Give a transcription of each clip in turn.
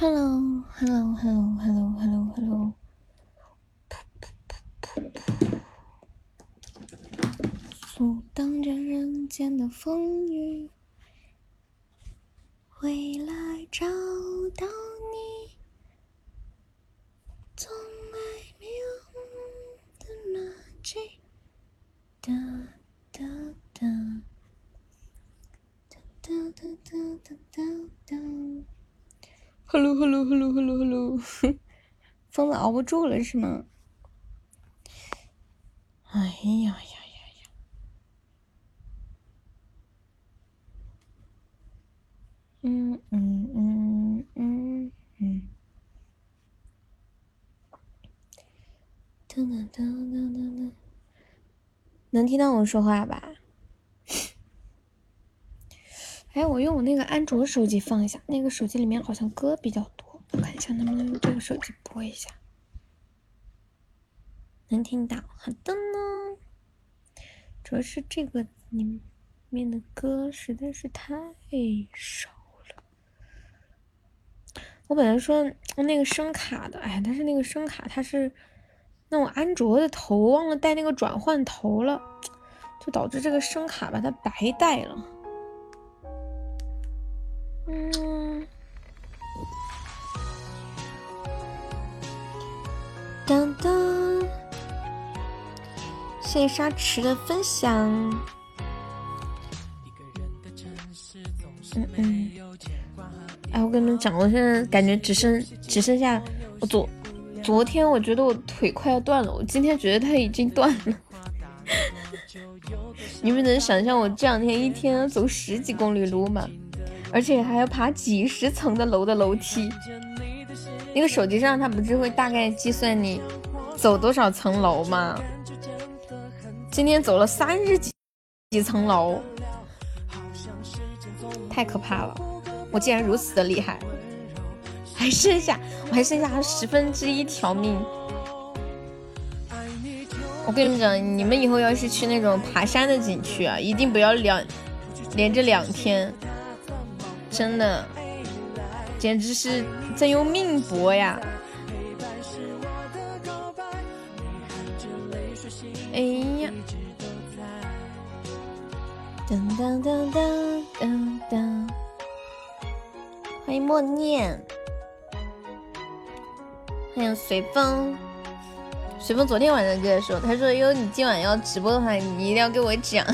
Hello，Hello，Hello，Hello，Hello，Hello，阻挡着人间的风雨，回来找到你，从来没有的那句，哒哒哒，哒哒哒哒哒哒哒。Hello，Hello，Hello，Hello，Hello。疯子熬不住了是吗？哎呀呀呀呀！嗯嗯嗯嗯嗯。噔噔噔噔噔噔，能听到我说话吧？哎，我用我那个安卓手机放一下，那个手机里面好像歌比较多，我看一下能不能用这个手机播一下。能听到，好的呢。主要是这个里面的歌实在是太少了。我本来说那个声卡的，哎，但是那个声卡它是，那我安卓的头忘了带那个转换头了，就导致这个声卡把它白带了。嗯。当当，谢谢沙池的分享。嗯嗯。哎，我跟你们讲，我现在感觉只剩只剩下我昨昨天，我觉得我腿快要断了，我今天觉得它已经断了。你们能想象我这两天一天走十几公里路吗？而且还要爬几十层的楼的楼梯。那个手机上它不是会大概计算你走多少层楼吗？今天走了三十几几层楼，太可怕了。我竟然如此的厉害，还剩下我还剩下十分之一条命。我跟你们讲，你们以后要是去那种爬山的景区啊，一定不要两连着两天，真的，简直是在用命搏呀！哎呀，噔噔噔噔噔噔。欢迎默念，欢迎随风。随风昨天晚上跟他说，他说：“哟，你今晚要直播的话，你一定要给我讲。”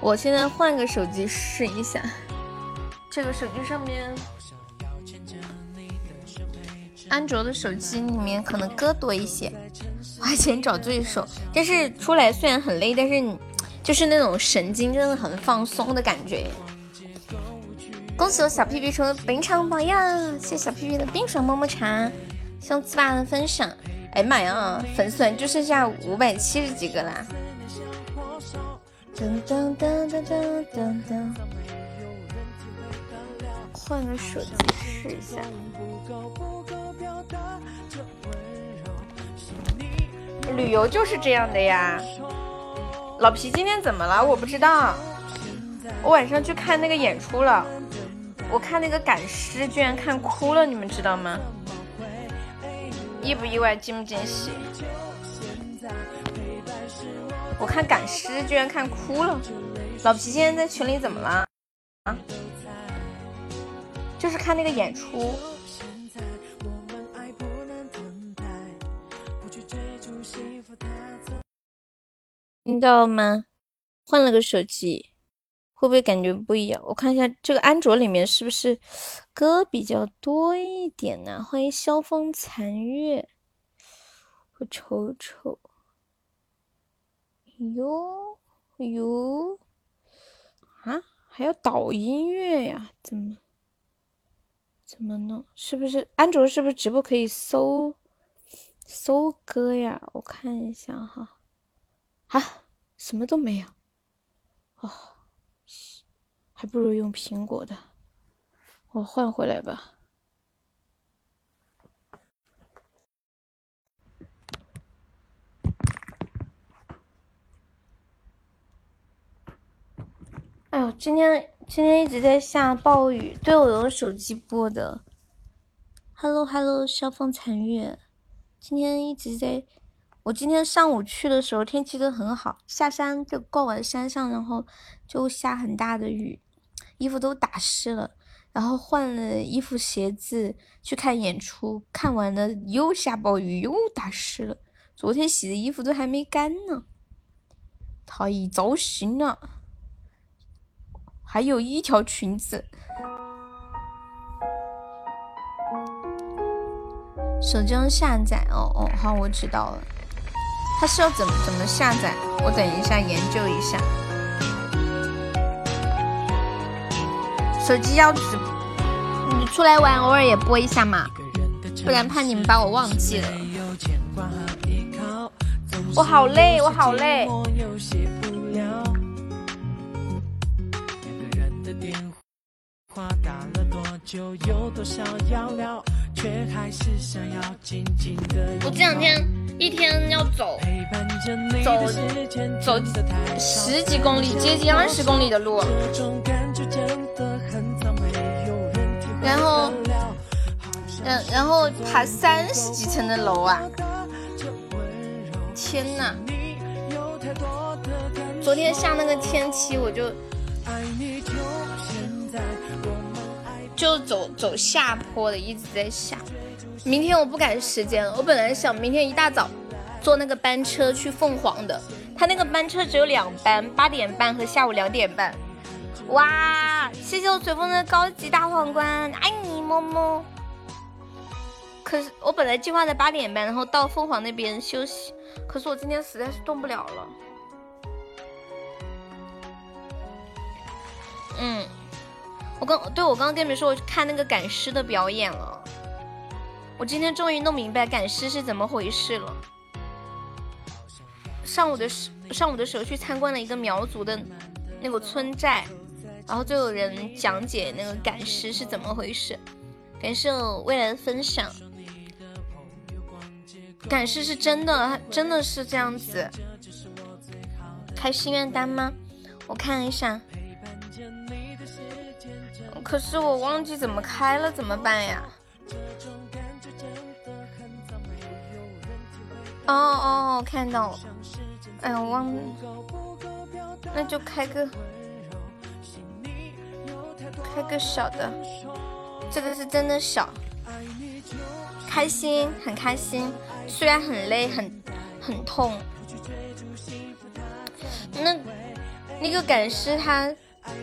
我现在换个手机试一下，这个手机上面，安卓的手机里面可能歌多一些。花钱找罪受，但是出来虽然很累，但是你就是那种神经真的很放松的感觉。恭喜我小屁屁成为本场榜样！谢谢小屁屁的冰爽么么茶，谢谢糍粑的分享。哎呀妈呀，粉丝就剩下五百七十几个啦！噔噔噔噔噔噔噔，换个手机试一下。旅游就是这样的呀。老皮今天怎么了？我不知道。我晚上去看那个演出了。我看那个赶尸居然看哭了，你们知道吗？意不意外？惊不惊喜？我看赶尸居然看哭了，老皮今天在群里怎么了？啊？就是看那个演出，听到吗？换了个手机。会不会感觉不一样？我看一下这个安卓里面是不是歌比较多一点呢？欢迎萧风残月，我瞅瞅，哟哟，啊，还要导音乐呀？怎么怎么弄？是不是安卓是不是直播可以搜搜歌呀？我看一下哈，啊，什么都没有，哦。还不如用苹果的，我换回来吧。哎呦，今天今天一直在下暴雨，对我用手机播的。Hello Hello，萧风残月，今天一直在。我今天上午去的时候天气都很好，下山就逛完山上，然后就下很大的雨，衣服都打湿了。然后换了衣服鞋子去看演出，看完了又下暴雨，又打湿了。昨天洗的衣服都还没干呢，太糟心了。还有一条裙子。手机上下载哦哦，好，我知道了。它是要怎么怎么下载？我等一下研究一下。手机要直，你出来玩偶尔也播一下嘛，不然怕你们把我忘记了。我好累，我好累。我这两天一天要走走走十几公里，接近二十公里的路，然后，然然后爬三十几层的楼啊！天呐！昨天下那个天气，我就。就走走下坡的，一直在下。明天我不赶时间，我本来想明天一大早坐那个班车去凤凰的，他那个班车只有两班，八点半和下午两点半。哇，谢谢我随风的高级大皇冠，爱你么么。可是我本来计划在八点半，然后到凤凰那边休息，可是我今天实在是动不了了。嗯。我刚对我刚刚跟你们说，我去看那个赶尸的表演了。我今天终于弄明白赶尸是怎么回事了。上午的时上午的时候去参观了一个苗族的那个村寨，然后就有人讲解那个赶尸是怎么回事。感谢我未来的分享。赶尸是真的，真的是这样子。开心愿单吗？我看一下。可是我忘记怎么开了，怎么办呀？哦哦，看到了。哎呀，忘了。那就开个，开个小的。这个是真的小。开心，很开心。虽然很累，很很痛。那那个赶尸，他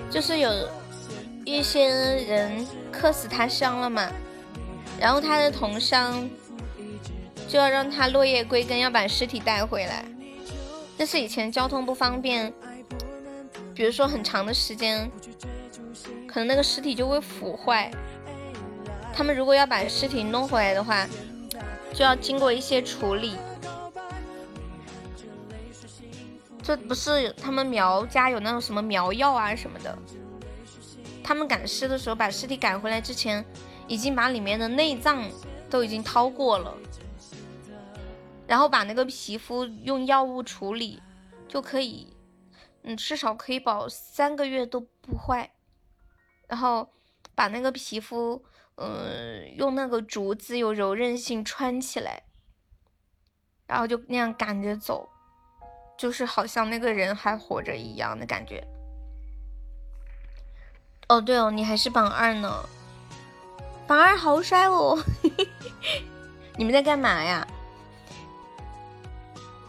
就是有。一些人客死他乡了嘛，然后他的同乡就要让他落叶归根，要把尸体带回来。但是以前交通不方便，比如说很长的时间，可能那个尸体就会腐坏。他们如果要把尸体弄回来的话，就要经过一些处理。这不是他们苗家有那种什么苗药啊什么的。他们赶尸的时候，把尸体赶回来之前，已经把里面的内脏都已经掏过了，然后把那个皮肤用药物处理，就可以，嗯，至少可以保三个月都不坏。然后把那个皮肤，嗯，用那个竹子有柔韧性穿起来，然后就那样赶着走，就是好像那个人还活着一样的感觉。哦，对哦，你还是榜二呢，榜二好帅哦！你们在干嘛呀？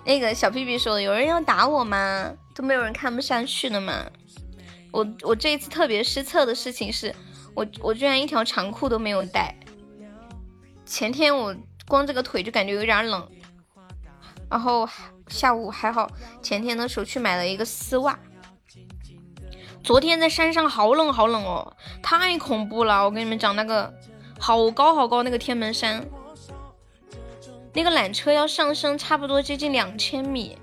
那个小屁屁说：“有人要打我吗？都没有人看不下去了吗？”我我这一次特别失策的事情是，我我居然一条长裤都没有带。前天我光这个腿就感觉有点冷，然后下午还好，前天的时候去买了一个丝袜。昨天在山上好冷好冷哦，太恐怖了！我跟你们讲，那个好高好高那个天门山，那个缆车要上升差不多接近两千米，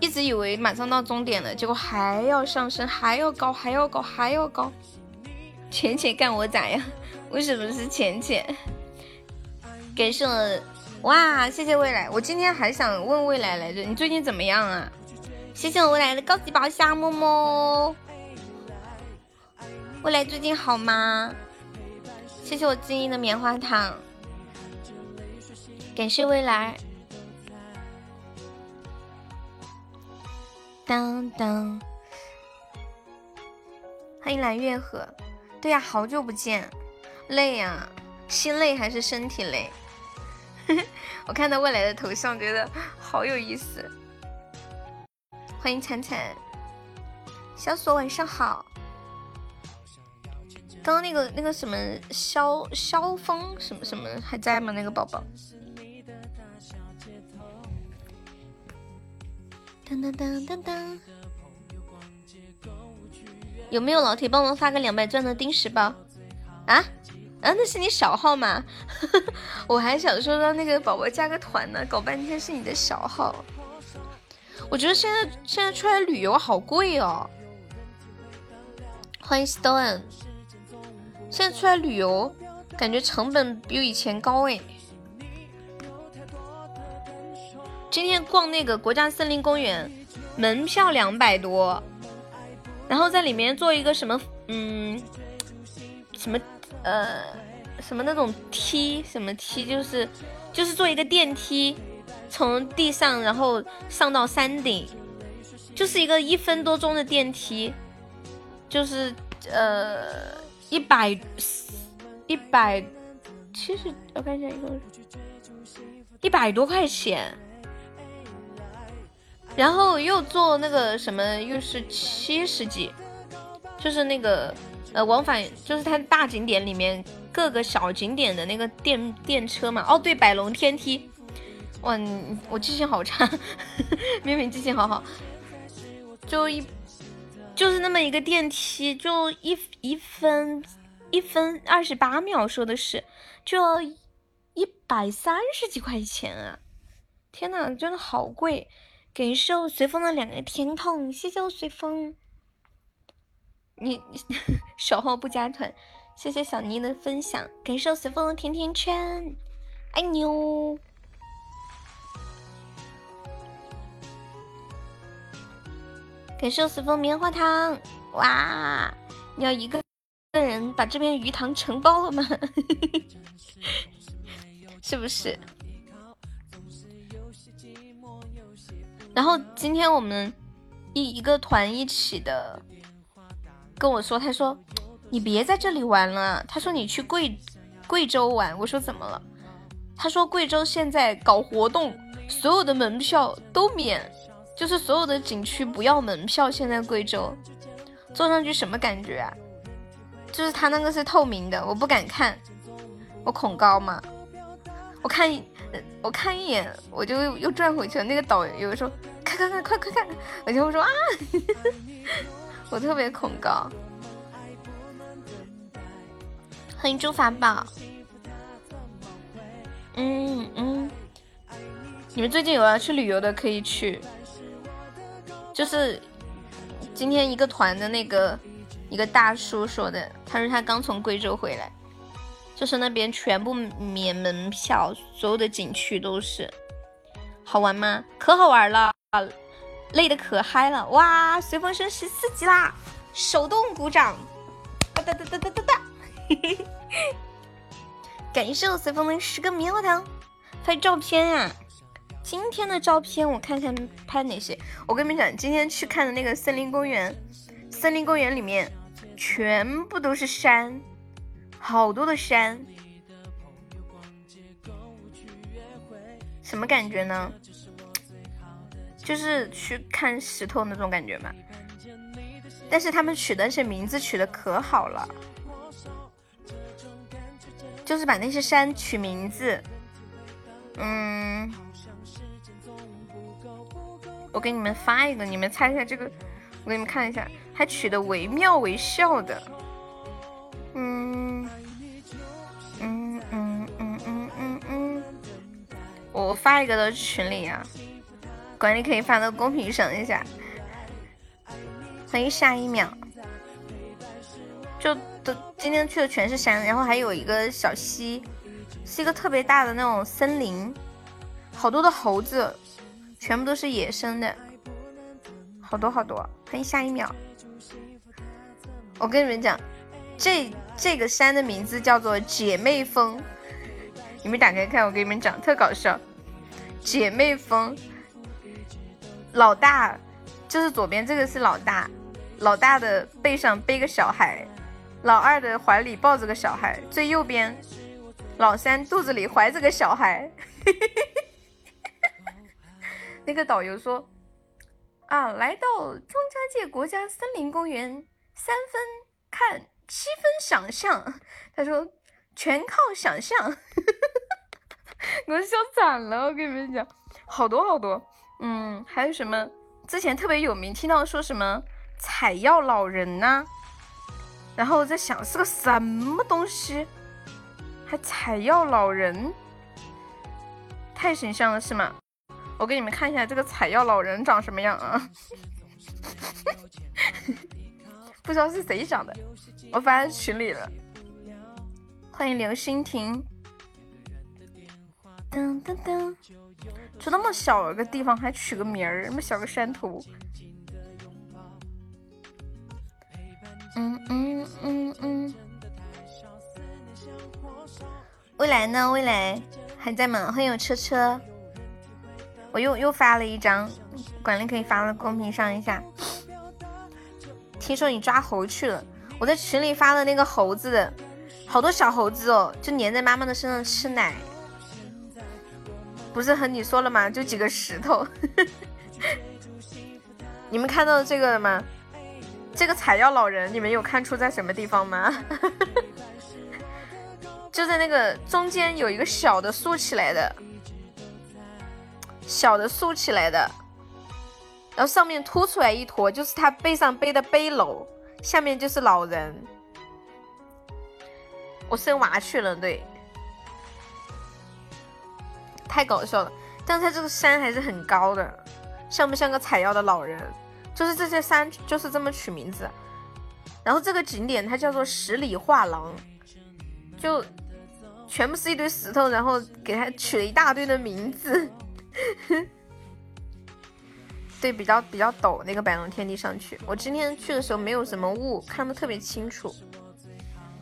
一直以为马上到终点了，结果还要上升，还要高，还要高，还要高。浅浅干我咋样？为什么是浅浅？感谢我哇，谢谢未来。我今天还想问未来来着，你最近怎么样啊？谢谢我未来的高级宝箱，么么。未来最近好吗？谢谢我静音的棉花糖，感谢未来。当当，欢迎蓝月河。对呀，好久不见，累呀，心累还是身体累？我看到未来的头像，觉得好有意思。欢迎灿灿，小锁晚上好。刚刚那个那个什么萧萧峰什么什么还在吗？那个宝宝。当当当当当。有没有老铁帮忙发个两百钻的丁石包？啊？啊，那是你小号吗？我还想说让那个宝宝加个团呢，搞半天是你的小号。我觉得现在现在出来旅游好贵哦。欢迎 Stone，现在出来旅游感觉成本比以前高哎。今天逛那个国家森林公园，门票两百多，然后在里面做一个什么，嗯，什么呃，什么那种梯，什么梯，就是就是做一个电梯，从地上然后上到山顶，就是一个一分多钟的电梯，就是呃一百一百七十，我看一下一共一百多块钱。然后又坐那个什么，又是七十几，就是那个呃往返，就是它大景点里面各个小景点的那个电电车嘛。哦，对，百龙天梯。哇，你我记性好差，明明记性好好。就一就是那么一个电梯，就一一分一分二十八秒，说的是就要一百三十几块钱啊！天呐，真的好贵。感谢我随风的两个甜筒，谢谢我随风。你 小号不加团，谢谢小妮的分享。感谢我随风的甜甜圈，爱你哦。感谢随风棉花糖，哇！你要一个个人把这边鱼塘承包了吗？是不是？然后今天我们一一个团一起的跟我说，他说你别在这里玩了，他说你去贵贵州玩。我说怎么了？他说贵州现在搞活动，所有的门票都免，就是所有的景区不要门票。现在贵州坐上去什么感觉啊？就是他那个是透明的，我不敢看，我恐高嘛。我看一。我看一眼，我就又转回去了。那个导游说：“看看看，快快看！”我就会说：“啊，我特别恐高。”欢迎朱法宝。嗯嗯，你们最近有要去旅游的可以去。就是今天一个团的那个一个大叔说的，他说他刚从贵州回来。就是那边全部免门票，所有的景区都是，好玩吗？可好玩了，累的可嗨了，哇！随风升十四级啦，手动鼓掌，哒哒哒哒哒哒哒，感谢我随风的十个棉花糖，拍照片啊！今天的照片我看看拍哪些？我跟你们讲，今天去看的那个森林公园，森林公园里面全部都是山。好多的山，什么感觉呢？就是去看石头那种感觉嘛。但是他们取的那些名字取的可好了，就是把那些山取名字。嗯，我给你们发一个，你们猜一下这个，我给你们看一下，还取的惟妙惟肖的。嗯，嗯嗯嗯嗯嗯嗯，我发一个到群里啊，管理可以发到公屏上一下。欢迎下一秒，就都今天去的全是山，然后还有一个小溪，是一个特别大的那种森林，好多的猴子，全部都是野生的。好多好多。欢迎下一秒。我跟你们讲，这这个山的名字叫做姐妹峰。你们打开看，我给你们讲，特搞笑。姐妹峰，老大就是左边这个是老大，老大的背上背个小孩，老二的怀里抱着个小孩，最右边老三肚子里怀着个小孩。嘿嘿嘿那个导游说：“啊，来到张家界国家森林公园，三分看，七分想象。”他说：“全靠想象。”我笑惨了，我跟你们讲，好多好多。嗯，还有什么？之前特别有名，听到说什么采药老人呐，然后在想是个什么东西，还采药老人，太形象了是吗？我给你们看一下这个采药老人长什么样啊？不知道是谁长的，我发在群里了。欢迎刘欣婷。噔噔噔，就那么小个地方还取个名儿，那么小个山头。嗯嗯嗯嗯。未来呢？未来还在吗？欢迎我车车。我又又发了一张，管理可以发到公屏上一下。听说你抓猴去了，我在群里发了那个猴子，好多小猴子哦，就粘在妈妈的身上吃奶。不是和你说了吗？就几个石头。你们看到这个了吗？这个采药老人，你们有看出在什么地方吗？就在那个中间有一个小的竖起来的。小的竖起来的，然后上面凸出来一坨，就是他背上背的背篓，下面就是老人。我生娃去了，对，太搞笑了。但是它这个山还是很高的，像不像个采药的老人？就是这些山就是这么取名字。然后这个景点它叫做十里画廊，就全部是一堆石头，然后给它取了一大堆的名字。对，比较比较陡那个百龙天地上去。我今天去的时候没有什么雾，看的特别清楚。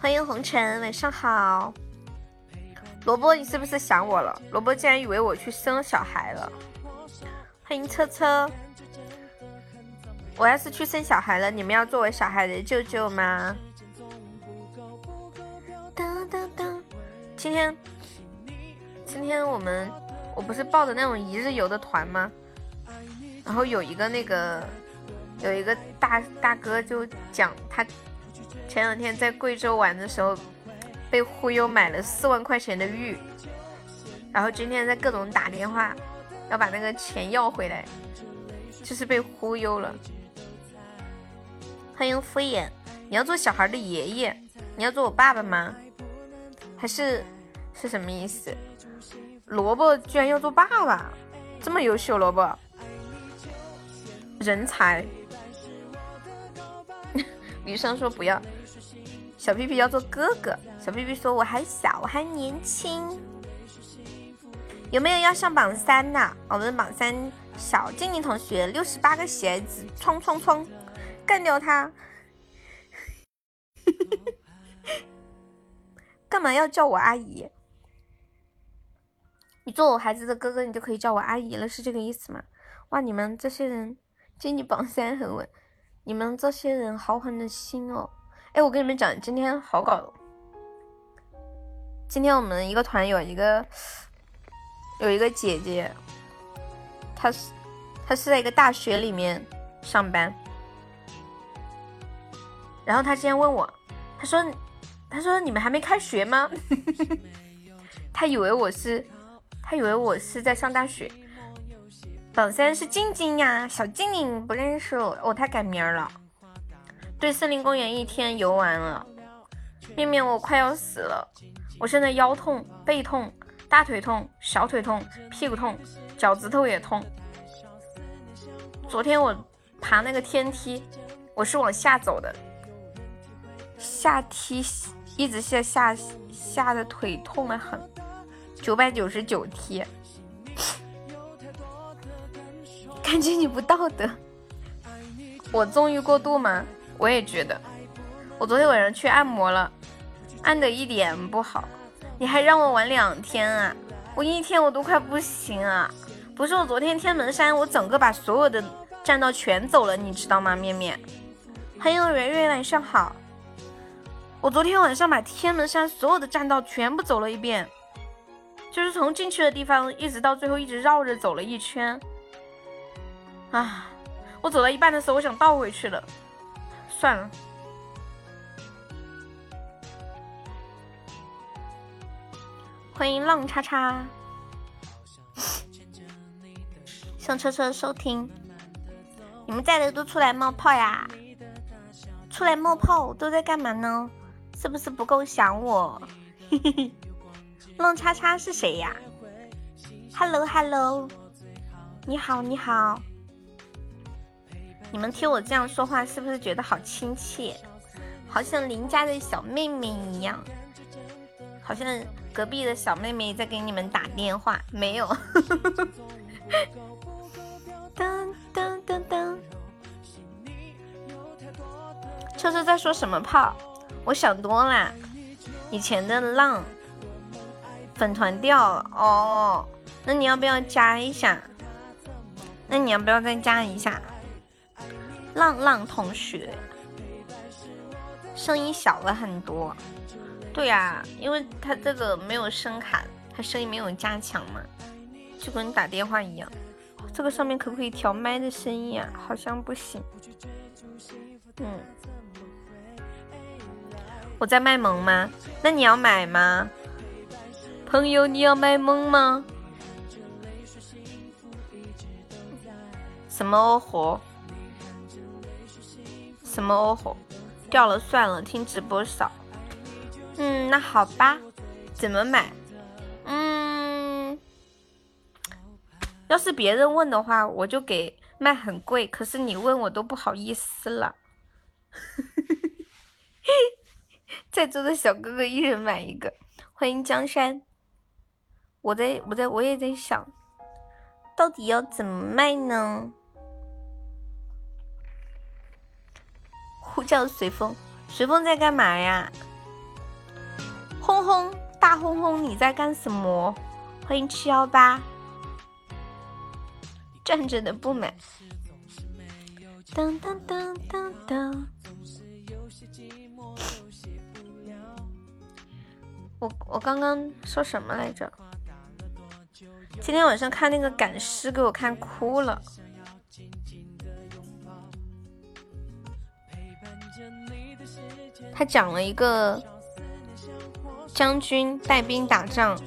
欢迎红尘，晚上好。萝卜，你是不是想我了？萝卜竟然以为我去生小孩了。欢迎车车。我要是去生小孩了，你们要作为小孩的舅舅吗？当当当。今天，今天我们。我不是报的那种一日游的团吗？然后有一个那个有一个大大哥就讲他前两天在贵州玩的时候被忽悠买了四万块钱的玉，然后今天在各种打电话要把那个钱要回来，就是被忽悠了。欢迎敷衍，你要做小孩的爷爷？你要做我爸爸吗？还是是什么意思？萝卜居然要做爸爸，这么优秀，萝卜人才。女生说不要，小屁屁要做哥哥。小屁屁说我还小，我还年轻。有没有要上榜三的？我们的榜三小静静同学六十八个鞋子，冲冲冲，干掉他！干嘛要叫我阿姨？你做我孩子的哥哥，你就可以叫我阿姨了，是这个意思吗？哇，你们这些人经济榜三很稳，你们这些人好狠的心哦！哎，我跟你们讲，今天好搞。今天我们一个团有一个有一个姐姐，她是她是在一个大学里面上班，然后她今天问我，她说她说你们还没开学吗？她以为我是。他以为我是在上大学。榜三是静静呀，小静静不认识我，哦，他改名了。对，森林公园一天游完了。面面，我快要死了，我现在腰痛、背痛、大腿痛、小腿痛、屁股痛、脚趾头也痛。昨天我爬那个天梯，我是往下走的，下梯一直下下下的腿痛的很。九百九十九梯，感觉你不道德。我纵欲过度吗？我也觉得。我昨天晚上去按摩了，按的一点不好。你还让我玩两天啊？我一天我都快不行啊！不是我昨天天门山，我整个把所有的栈道全走了，你知道吗？面面，还有圆圆晚上好。我昨天晚上把天门山所有的栈道全部走了一遍，就是从进去的地方一直到最后一直绕着走了一圈。啊，我走到一半的时候，我想倒回去了，算了。欢迎浪叉叉，向车车收听。你们在的都出来冒泡呀？出来冒泡都在干嘛呢？是不是不够想我？嘿嘿嘿浪叉叉是谁呀？Hello Hello，你好你好。你们听我这样说话，是不是觉得好亲切？好像邻家的小妹妹一样，好像。隔壁的小妹妹在给你们打电话，没有。噔噔噔噔，车车在说什么炮？我想多了，以前的浪粉团掉了哦，那你要不要加一下？那你要不要再加一下？浪浪同学，声音小了很多。对呀，因为他这个没有声卡，他声音没有加强嘛，就跟打电话一样。这个上面可不可以调麦的声音啊？好像不行。嗯，我在卖萌吗？那你要买吗？朋友，你要卖萌吗？什么哦吼？什么哦吼？掉了算了，听直播少。嗯，那好吧，怎么买？嗯，要是别人问的话，我就给卖很贵。可是你问我都不好意思了。在座的小哥哥一人买一个，欢迎江山。我在我在我也在想，到底要怎么卖呢？呼叫随风，随风在干嘛呀？轰轰大轰轰，你在干什么？欢迎七幺八，站着的不买。当当当当当。我我刚刚说什么来着？今天晚上看那个赶尸，给我看哭了。他讲了一个。将军带兵打仗，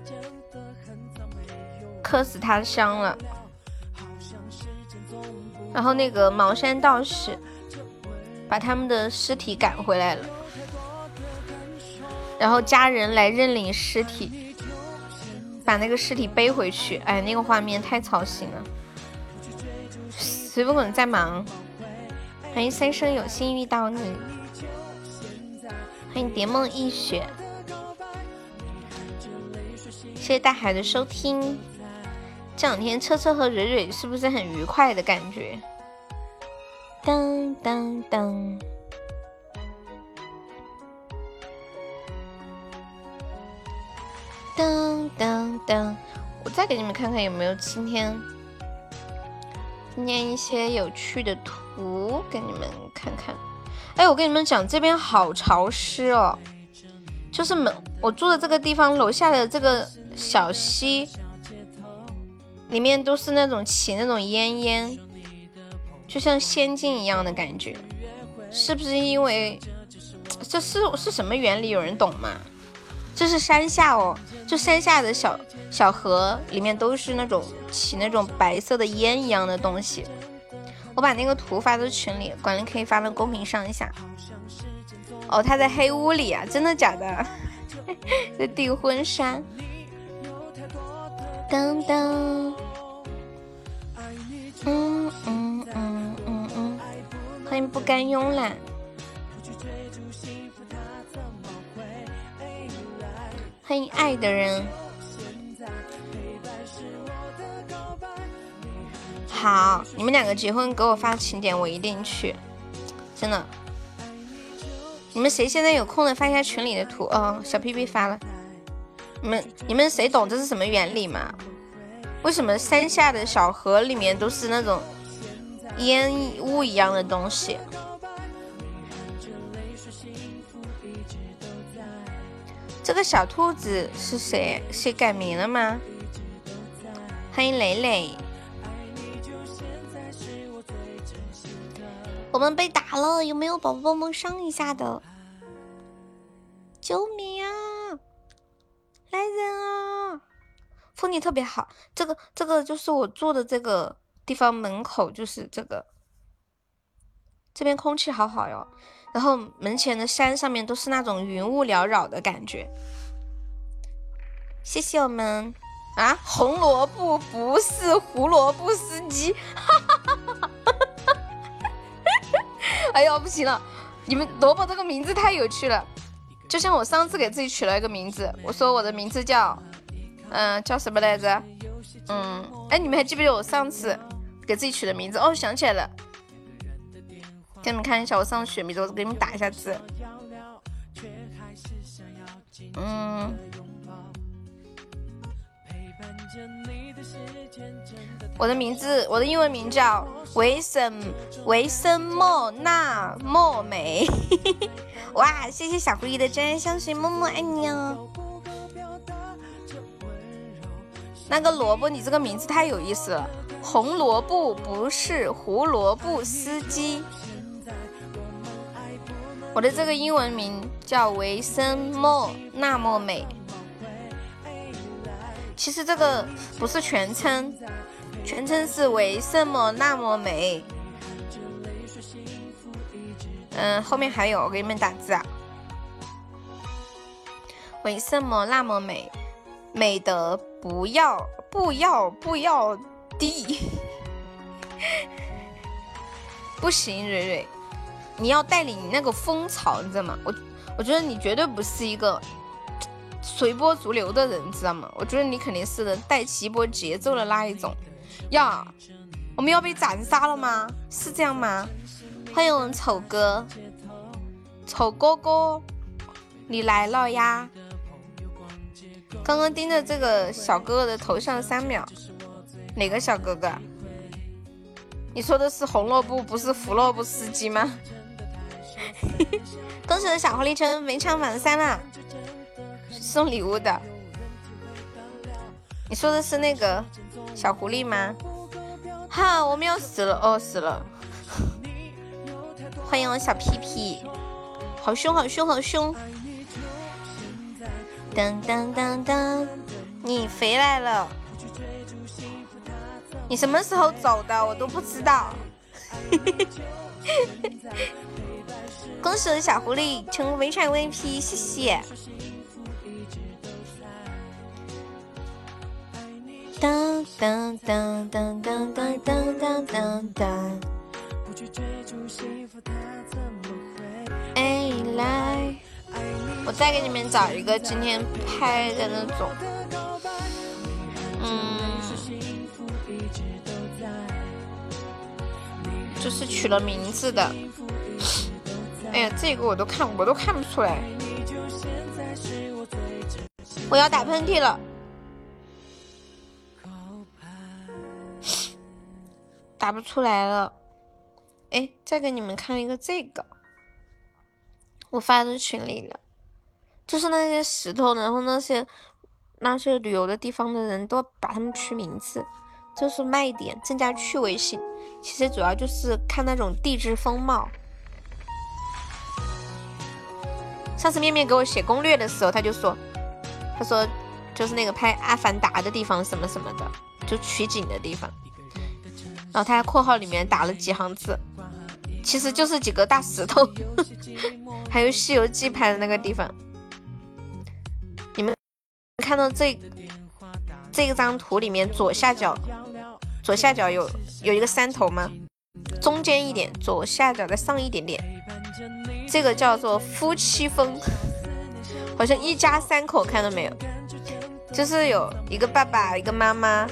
客死他乡了。然后那个茅山道士把他们的尸体赶回来了，然后家人来认领尸体，把那个尸体背回去。哎，那个画面太操心了。随风可能在忙。欢迎三生有幸遇到你，欢迎蝶梦一雪。谢谢大海的收听。这两天车车和蕊蕊是不是很愉快的感觉？当当当，当当当。我再给你们看看有没有今天今天一些有趣的图给你们看看。哎，我跟你们讲，这边好潮湿哦，就是门我住的这个地方楼下的这个。小溪里面都是那种起那种烟烟，就像仙境一样的感觉，是不是因为这是是什么原理？有人懂吗？这是山下哦，就山下的小小河里面都是那种起那种白色的烟一样的东西。我把那个图发到群里，管理可以发到公屏上一下。哦，他在黑屋里啊，真的假的？在订婚纱。当当，嗯嗯嗯嗯嗯，欢迎不甘慵懒，欢迎爱的人，好，你们两个结婚给我发请柬，我一定去。真的。你们谁现在有空的发一下群里的图哦，小屁屁发了。你们你们谁懂这是什么原理吗？为什么山下的小河里面都是那种烟雾一样的东西？这个小兔子是谁？谁改名了吗？欢迎磊磊。我们被打了，有没有宝宝帮忙上一下的？救命啊！来人啊！风景特别好，这个这个就是我住的这个地方门口，就是这个，这边空气好好哟。然后门前的山上面都是那种云雾缭绕的感觉。谢谢我们啊，红萝卜不是胡萝卜司机，哈哈哈哈哈哈！哎呦，不行了，你们萝卜这个名字太有趣了，就像我上次给自己取了一个名字，我说我的名字叫，嗯，叫什么来着？嗯，哎，你们还记不记得我上次给自己取的名字？哦，想起来了，给你们看一下我上次取的，我给你们打一下字。嗯。我的名字，我的英文名叫维森维森莫纳莫美。哇，谢谢小狐狸的真爱香水，么么爱你哦。那个萝卜，你这个名字太有意思了。红萝卜不是胡萝卜司机。我的这个英文名叫维森莫那么美。其实这个不是全称，全称是为什么那么美？嗯，后面还有，我给你们打字啊。为什么那么美？美的不要不要不要地，不行，蕊蕊，你要带领你那个风潮，你知道吗？我我觉得你绝对不是一个。随波逐流的人，知道吗？我觉得你肯定是带起一波节奏的那一种。呀，我们要被斩杀了吗？是这样吗？欢迎我们丑哥，丑哥哥，你来了呀！刚刚盯着这个小哥哥的头像三秒，哪个小哥哥？你说的是红萝卜，不是胡萝卜司机吗？恭喜的小狐狸成围场榜三啦。送礼物的，你说的是那个小狐狸吗？哈，我们要死了哦，死了！欢迎我小屁屁，好凶，好凶，好凶！当当当当，你回来了！你什么时候走的？我都不知道。恭喜我小狐狸成为围场 VP，谢谢。当当当当当当当当当当。哎，来，我再给你们找一个今天拍的那种，嗯，就是取了名字的。哎呀，这个我都看，我都看不出来。我要打喷嚏了。打不出来了，哎，再给你们看一个这个，我发在群里了，就是那些石头，然后那些那些旅游的地方的人都把它们取名字，就是卖点，增加趣味性。其实主要就是看那种地质风貌。上次面面给我写攻略的时候，他就说，他说就是那个拍《阿凡达》的地方什么什么的，就取景的地方。然后他在括号里面打了几行字，其实就是几个大石头，还有《西游记》拍的那个地方。你们看到这这张图里面左下角，左下角有有一个山头吗？中间一点，左下角再上一点点，这个叫做夫妻峰，好像一家三口，看到没有？就是有一个爸爸，一个妈妈。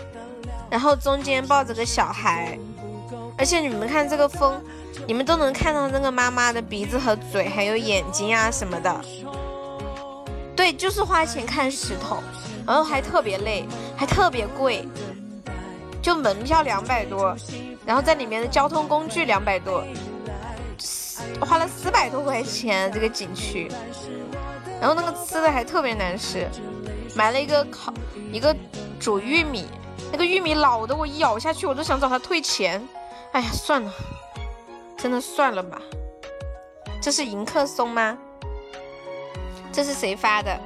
然后中间抱着个小孩，而且你们看这个风，你们都能看到那个妈妈的鼻子和嘴，还有眼睛啊什么的。对，就是花钱看石头，然后还特别累，还特别贵，就门票两百多，然后在里面的交通工具两百多，花了四百多块钱这个景区，然后那个吃的还特别难吃，买了一个烤一个煮玉米，那个玉米老的我一咬下去我都想找他退钱，哎呀算了，真的算了吧。这是迎客松吗？这是谁发的？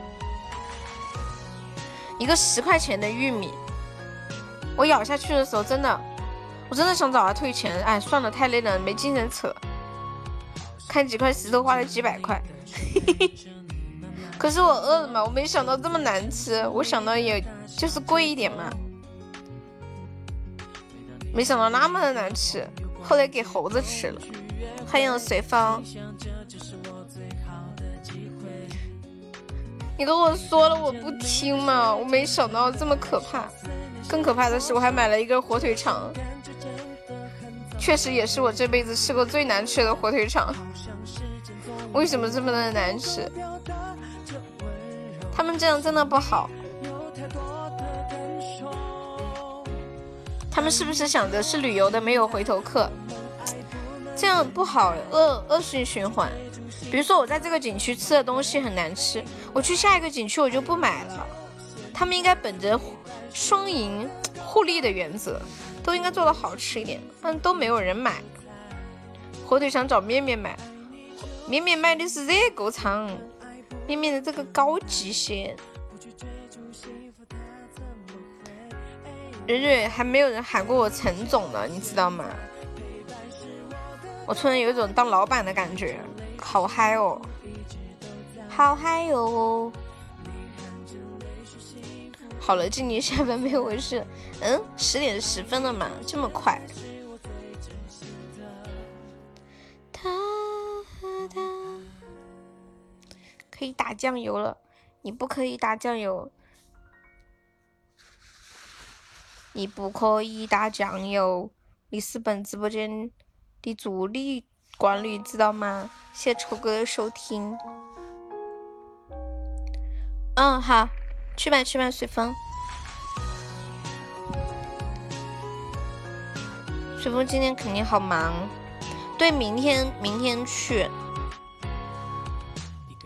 一个十块钱的玉米，我咬下去的时候，真的，我真的想找他退钱。哎，算了，太累了，没精神扯。看几块石头花了几百块，可是我饿了嘛，我没想到这么难吃，我想到也就是贵一点嘛，没想到那么的难吃，后来给猴子吃了。欢迎随风。你跟我说了我不听嘛，我没想到这么可怕。更可怕的是，我还买了一个火腿肠，确实也是我这辈子吃过最难吃的火腿肠。为什么这么的难吃？他们这样真的不好。他们是不是想着是旅游的没有回头客？这样不好，恶恶性循环。比如说我在这个景区吃的东西很难吃，我去下一个景区我就不买了。他们应该本着双赢互利的原则，都应该做的好吃一点，但都没有人买。火腿肠找面面买，面面卖的是热狗肠，面面的这个高级些。蕊蕊还没有人喊过我陈总呢，你知道吗？我突然有一种当老板的感觉。好嗨哦，好嗨哟！好了，今年下班没有回事。嗯，十点十分了嘛，这么快。可以打酱油了，你不可以打酱油，你不可以打酱油，你是本直播间的助理。管理知道吗？谢谢丑哥的收听。嗯，好，去吧去吧，随风。随风今天肯定好忙，对，明天明天去，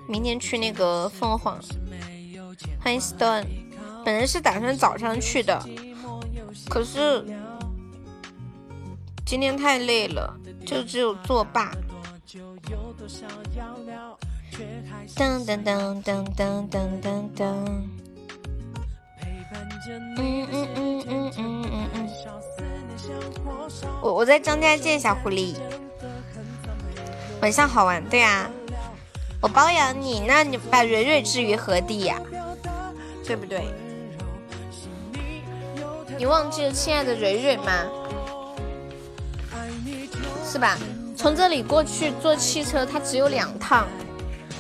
明天去那个凤凰。欢迎 Stone，本来是打算早上去的，可是今天太累了。就只有作罢。噔噔噔噔噔噔噔。嗯嗯嗯嗯嗯嗯嗯。我我在张家界，小狐狸。晚上好玩，对啊。我包养你，那你把蕊蕊置于何地呀？对不对？你忘记了亲爱的蕊蕊吗？是吧？从这里过去坐汽车，它只有两趟，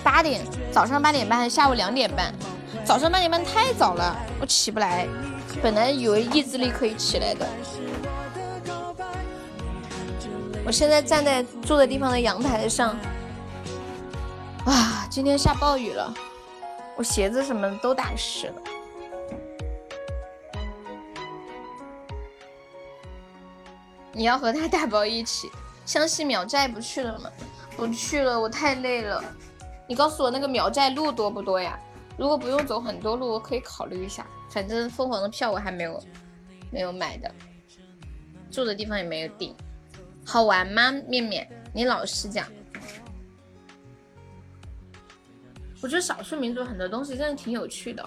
八点早上八点半还是下午两点半？早上八点半太早了，我起不来。本来以为意志力可以起来的。我现在站在住的地方的阳台上，啊，今天下暴雨了，我鞋子什么的都打湿了。你要和他打包一起。湘西苗寨不去了吗？不去了，我太累了。你告诉我那个苗寨路多不多呀？如果不用走很多路，我可以考虑一下。反正凤凰的票我还没有没有买的，住的地方也没有定。好玩吗？面面，你老实讲。我觉得少数民族很多东西真的挺有趣的。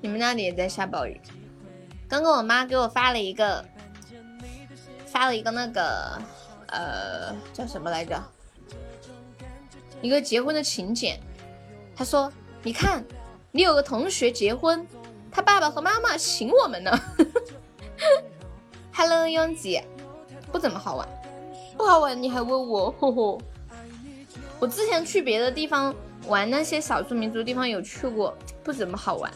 你们那里也在下暴雨？刚刚我妈给我发了一个。发了一个那个，呃，叫什么来着？一个结婚的请柬。他说：“你看，你有个同学结婚，他爸爸和妈妈请我们呢。”Hello，拥挤，不怎么好玩，不好玩你还问我？呵呵。我之前去别的地方玩那些少数民族地方有去过，不怎么好玩，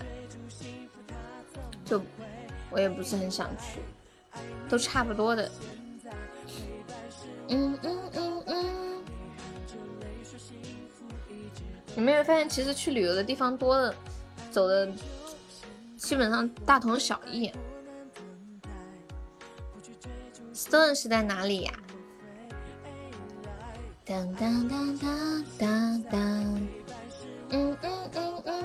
就我也不是很想去。都差不多的，嗯嗯嗯。你没有发现，其实去旅游的地方多了，走的基本上大同小异。Stone 是在哪里呀？当当当当当当，嗯嗯嗯嗯。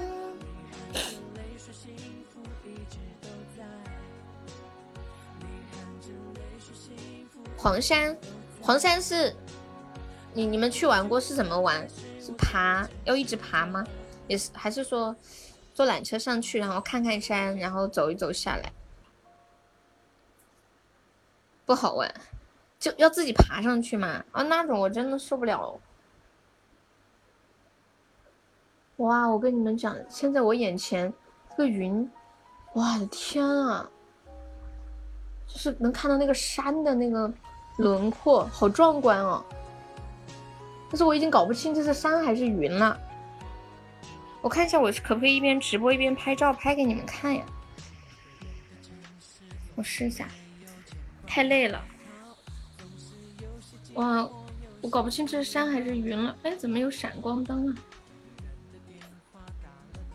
黄山，黄山是，你你们去玩过是怎么玩？爬要一直爬吗？也是还是说坐缆车上去，然后看看山，然后走一走下来？不好玩。就要自己爬上去嘛？啊，那种我真的受不了。哇，我跟你们讲，现在我眼前这个云，哇的天啊，就是能看到那个山的那个轮廓，好壮观哦。但是我已经搞不清这是山还是云了。我看一下，我可不可以一边直播一边拍照拍给你们看呀？我试一下，太累了。哇，我搞不清这是山还是云了。哎，怎么有闪光灯啊？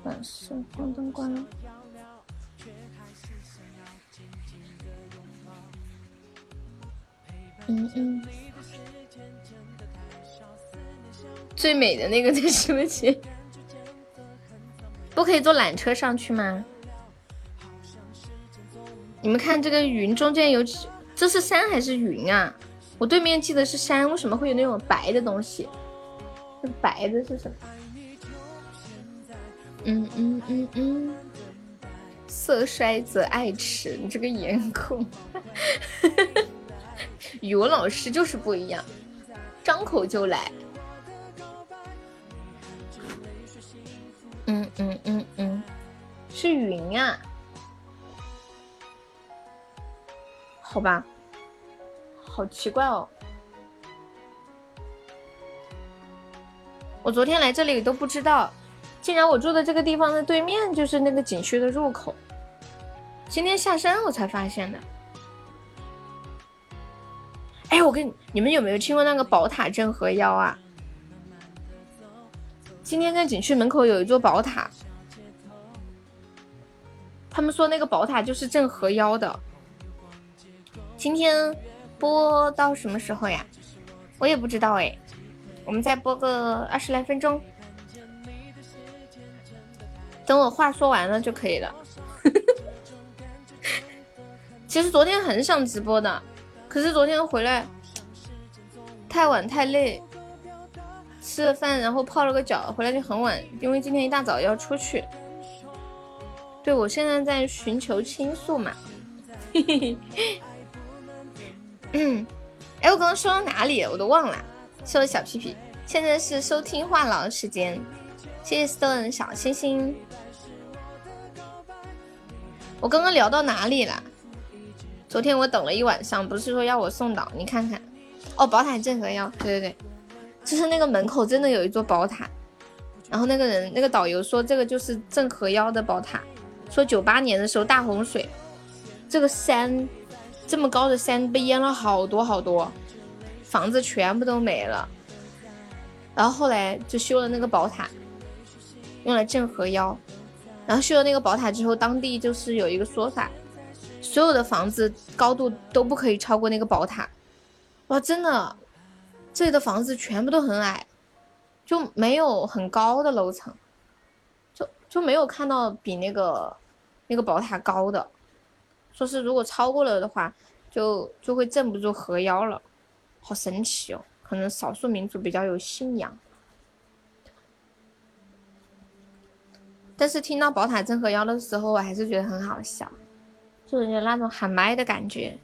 把闪光灯关了。嗯嗯。最美的那个在什么前？不可以坐缆车上去吗？你们看这个云中间有，这是山还是云啊？我对面记得是山，为什么会有那种白的东西？这白的是什么？嗯嗯嗯嗯，色衰则爱弛，你这个颜控，语文老师就是不一样，张口就来。嗯嗯嗯嗯，是云啊？好吧。好奇怪哦！我昨天来这里都不知道，竟然我住的这个地方的对面就是那个景区的入口。今天下山我才发现的。哎，我跟你你们有没有听过那个宝塔镇河妖啊？今天在景区门口有一座宝塔，他们说那个宝塔就是镇河妖的。今天。播到什么时候呀？我也不知道哎。我们再播个二十来分钟，等我话说完了就可以了。其实昨天很想直播的，可是昨天回来太晚太累，吃了饭然后泡了个脚，回来就很晚，因为今天一大早要出去。对，我现在在寻求倾诉嘛。嘿嘿嘿。嗯，哎，我刚刚说到哪里？我都忘了。谢谢小屁屁，现在是收听话痨时间。谢谢 stone 小星星。我刚刚聊到哪里了？昨天我等了一晚上，不是说要我送岛？你看看，哦，宝塔镇河妖，对对对，就是那个门口真的有一座宝塔。然后那个人，那个导游说这个就是镇河妖的宝塔，说九八年的时候大洪水，这个山。这么高的山被淹了好多好多，房子全部都没了。然后后来就修了那个宝塔，用来镇河妖。然后修了那个宝塔之后，当地就是有一个说法，所有的房子高度都不可以超过那个宝塔。哇，真的，这里的房子全部都很矮，就没有很高的楼层，就就没有看到比那个那个宝塔高的。说是如果超过了的话，就就会镇不住河妖了，好神奇哦！可能少数民族比较有信仰。但是听到宝塔镇河妖的时候，我还是觉得很好笑，就是有那种喊麦的感觉。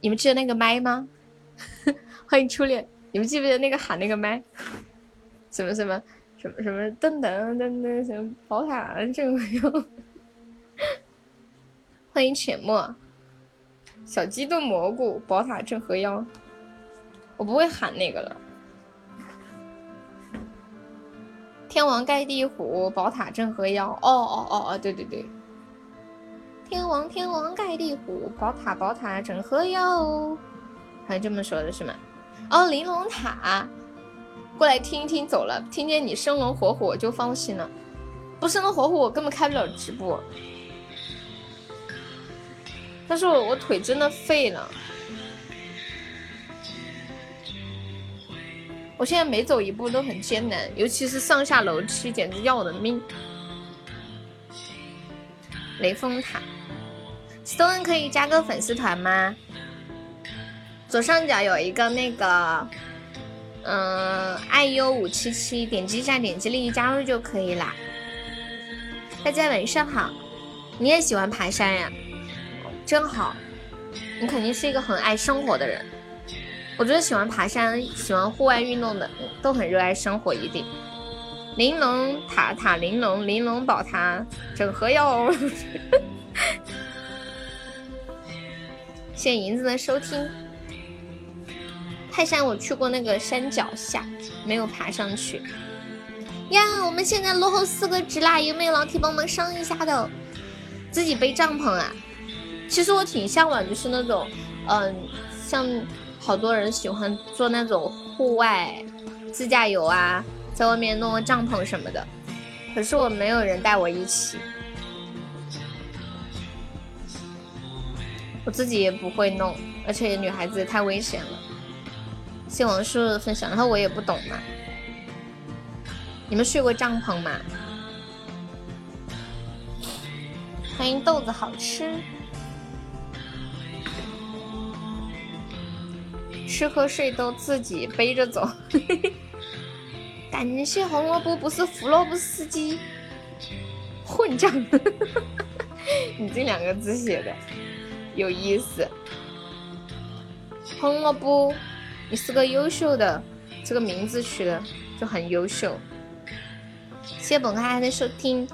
你们记得那个麦吗？欢迎初恋，你们记不记得那个喊那个麦？什么什么什么什么噔噔噔噔什么宝塔镇河妖？欢迎浅墨，小鸡炖蘑菇，宝塔镇河妖。我不会喊那个了。天王盖地虎，宝塔镇河妖。哦哦哦哦，对对对。天王天王盖地虎，宝塔宝塔镇河妖。好像这么说的是吗？哦，玲珑塔，过来听一听，走了，听见你生龙活虎我就放心了。不生龙活虎，我根本开不了直播。但是我我腿真的废了，我现在每走一步都很艰难，尤其是上下楼梯，简直要我的命。雷峰塔，stone 可以加个粉丝团吗？左上角有一个那个，嗯，iu 五七七，点击一下，点击立即加入就可以啦。大家晚上好，你也喜欢爬山呀？真好，你肯定是一个很爱生活的人。我觉得喜欢爬山、喜欢户外运动的，都很热爱生活，一定。玲珑塔塔玲珑，玲珑宝塔整合哟。谢谢银子的收听。泰山我去过那个山脚下，没有爬上去。呀，我们现在落后四个值啦，有没有老铁帮忙上一下的？自己背帐篷啊？其实我挺向往，就是那种，嗯，像好多人喜欢做那种户外自驾游啊，在外面弄个帐篷什么的。可是我没有人带我一起，我自己也不会弄，而且女孩子太危险了。谢王叔的分享，然后我也不懂嘛。你们睡过帐篷吗？欢迎豆子好吃。吃喝睡都自己背着走，感谢红萝卜不是胡萝卜司机，混账！你这两个字写的有意思，红萝卜，你是个优秀的，这个名字取的就很优秀。谢谢本开的收听，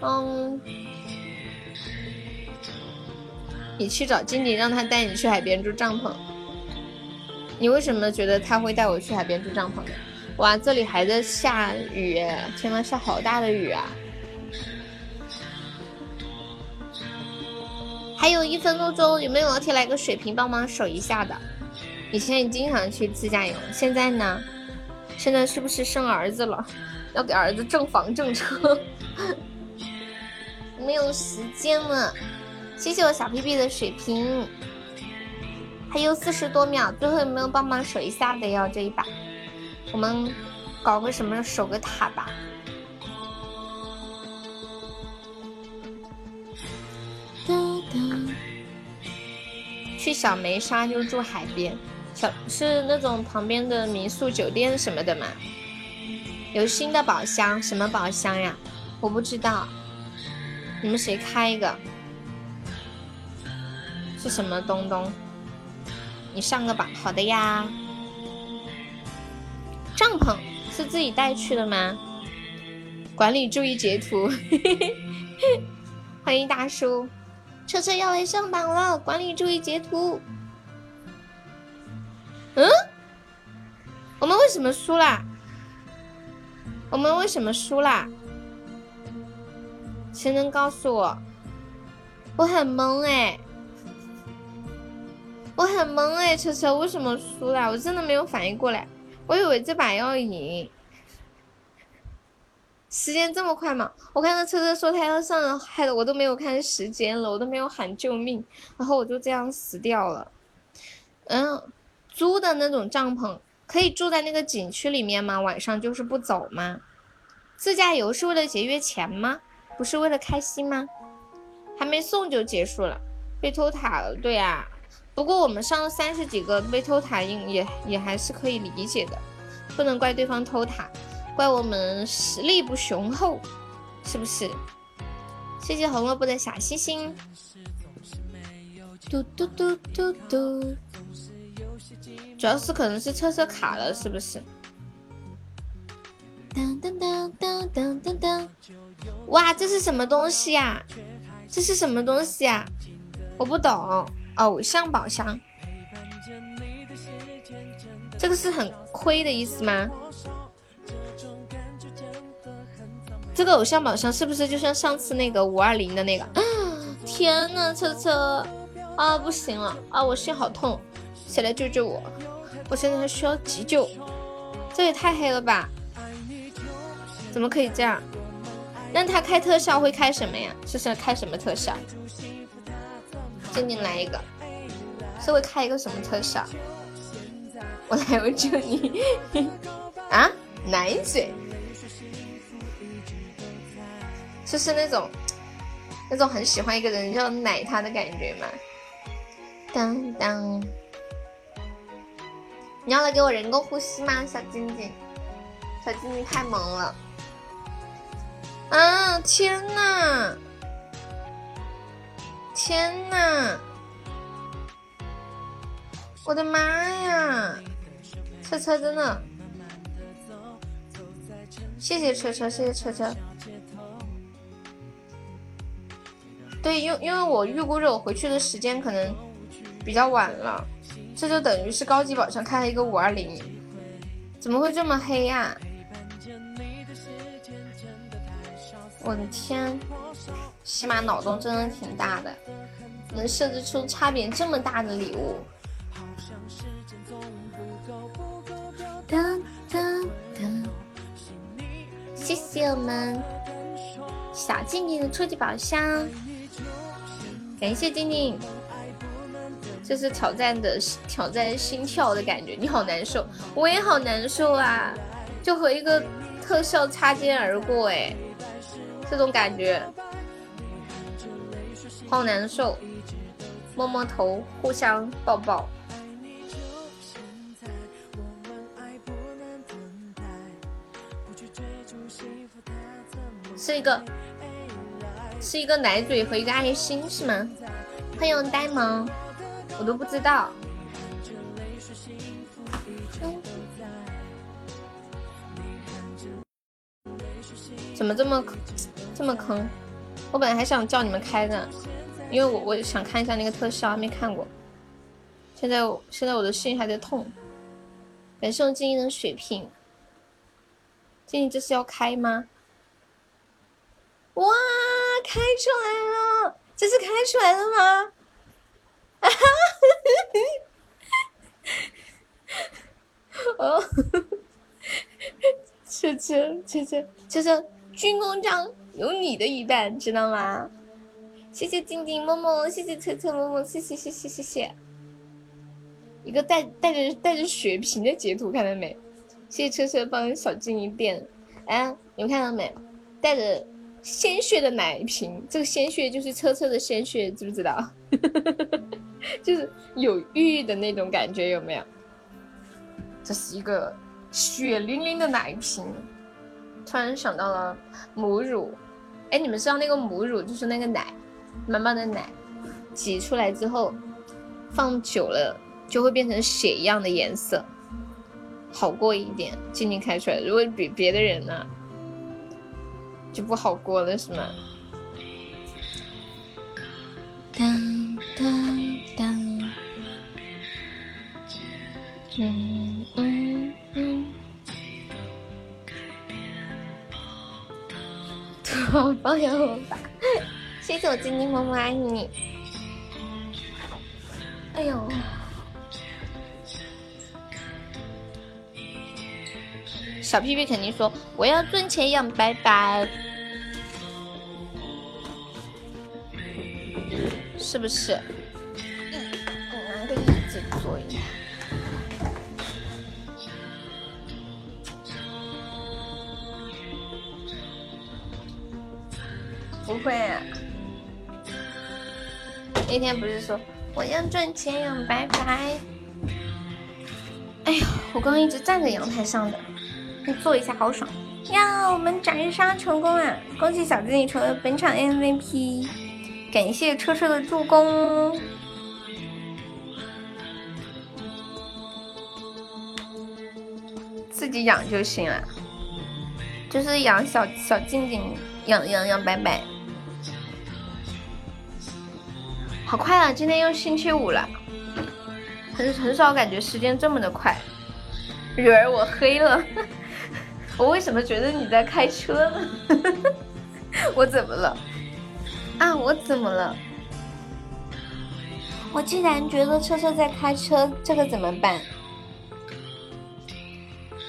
嗯，你去找经理，让他带你去海边住帐篷。你为什么觉得他会带我去海边住帐篷呢？哇，这里还在下雨，天呐，下好大的雨啊！还有一分多钟，有没有老铁来个水瓶帮忙守一下的？以前也经常去自驾游，现在呢？现在是不是生儿子了？要给儿子挣房挣车，没有时间了。谢谢我小屁屁的水瓶。还有四十多秒，最后有没有帮忙守一下的哟？这一把，我们搞个什么守个塔吧。去小梅沙就住海边，小是那种旁边的民宿酒店什么的吗？有新的宝箱，什么宝箱呀？我不知道，你们谁开一个？是什么东东？你上个榜，好的呀。帐篷是自己带去的吗？管理注意截图。欢迎大叔，车车要来上榜了，管理注意截图。嗯？我们为什么输啦？我们为什么输啦？谁能告诉我？我很懵哎。我很懵哎，车车为什么输了？我真的没有反应过来，我以为这把要赢。时间这么快吗？我看到车车说他要上，害得我都没有看时间了，我都没有喊救命，然后我就这样死掉了。嗯，租的那种帐篷可以住在那个景区里面吗？晚上就是不走吗？自驾游是为了节约钱吗？不是为了开心吗？还没送就结束了，被偷塔了，对呀。不过我们上了三十几个被偷塔，应也也还是可以理解的，不能怪对方偷塔，怪我们实力不雄厚，是不是？谢谢红萝卜的小心心。嘟嘟嘟嘟嘟，主要是可能是车车卡了，是不是？当当当当当当当，哇，这是什么东西呀？这是什么东西呀？我不懂。偶像宝箱，这个是很亏的意思吗？这个偶像宝箱是不是就像上次那个五二零的那个？天呐，车车啊，不行了啊，我心好痛，谁来救救我？我现在需要急救。这也太黑了吧！怎么可以这样？那他开特效会开什么呀？是是开什么特效？静静来一个，是会开一个什么特效？我来，我救你啊！奶嘴，就是那种那种很喜欢一个人要奶他的感觉嘛。当当，你要来给我人工呼吸吗，小晶晶？小晶晶太萌了。啊！天呐！天呐！我的妈呀！车车真的，谢谢车车，谢谢车车。对，因因为我预估着我回去的时间可能比较晚了，这就等于是高级宝箱开了一个五二零，怎么会这么黑呀？我的天，起码脑洞真的挺大的，能设置出差别这么大的礼物。谢谢我们小静静的初级宝箱，感谢静静，这是挑战的挑战心跳的感觉，你好难受，我也好难受啊，就和一个特效擦肩而过，哎。这种感觉好难受，摸摸头，互相抱抱，是一个是一个奶嘴和一个爱心是吗？欢迎呆萌，我都不知道。怎么这么这么坑？我本来还想叫你们开的，因为我我想看一下那个特效，还没看过。现在现在我的心还在痛。感谢我静怡的血瓶。静怡这是要开吗？哇，开出来了！这是开出来了吗？啊哈哈哦，车车车车车车。军功章有你的一半，知道吗？谢谢静静默默，谢谢车车默默，谢谢谢谢谢谢。一个带带着带着血瓶的截图，看到没？谢谢车车帮小静一垫。哎，你们看到没？带着鲜血的奶瓶，这个鲜血就是车车的鲜血，知不知道？就是有玉的那种感觉，有没有？这是一个血淋淋的奶瓶。突然想到了母乳，哎，你们知道那个母乳就是那个奶，妈妈的奶，挤出来之后放久了就会变成血一样的颜色，好过一点。静静开出来，如果比别的人呢，就不好过了，是吗？当当当，嗯嗯嗯。好朋友吧，谢谢我晶晶默默爱你。哎呦，小屁屁肯定说我要赚钱养白白，是不是？拿个椅子坐一下。不会，啊那天不是说我要赚钱养白白？哎呀，我刚刚一直站在阳台上的，你坐一下好爽呀！我们斩杀成功啊！恭喜小子你成为本场 MVP，感谢车车的助攻，自己养就行了，就是养小小静静，养养养白白。好快啊！今天又星期五了，很很少感觉时间这么的快。雨儿，我黑了，我为什么觉得你在开车呢？我怎么了？啊，我怎么了？我竟然觉得车车在开车，这个怎么办？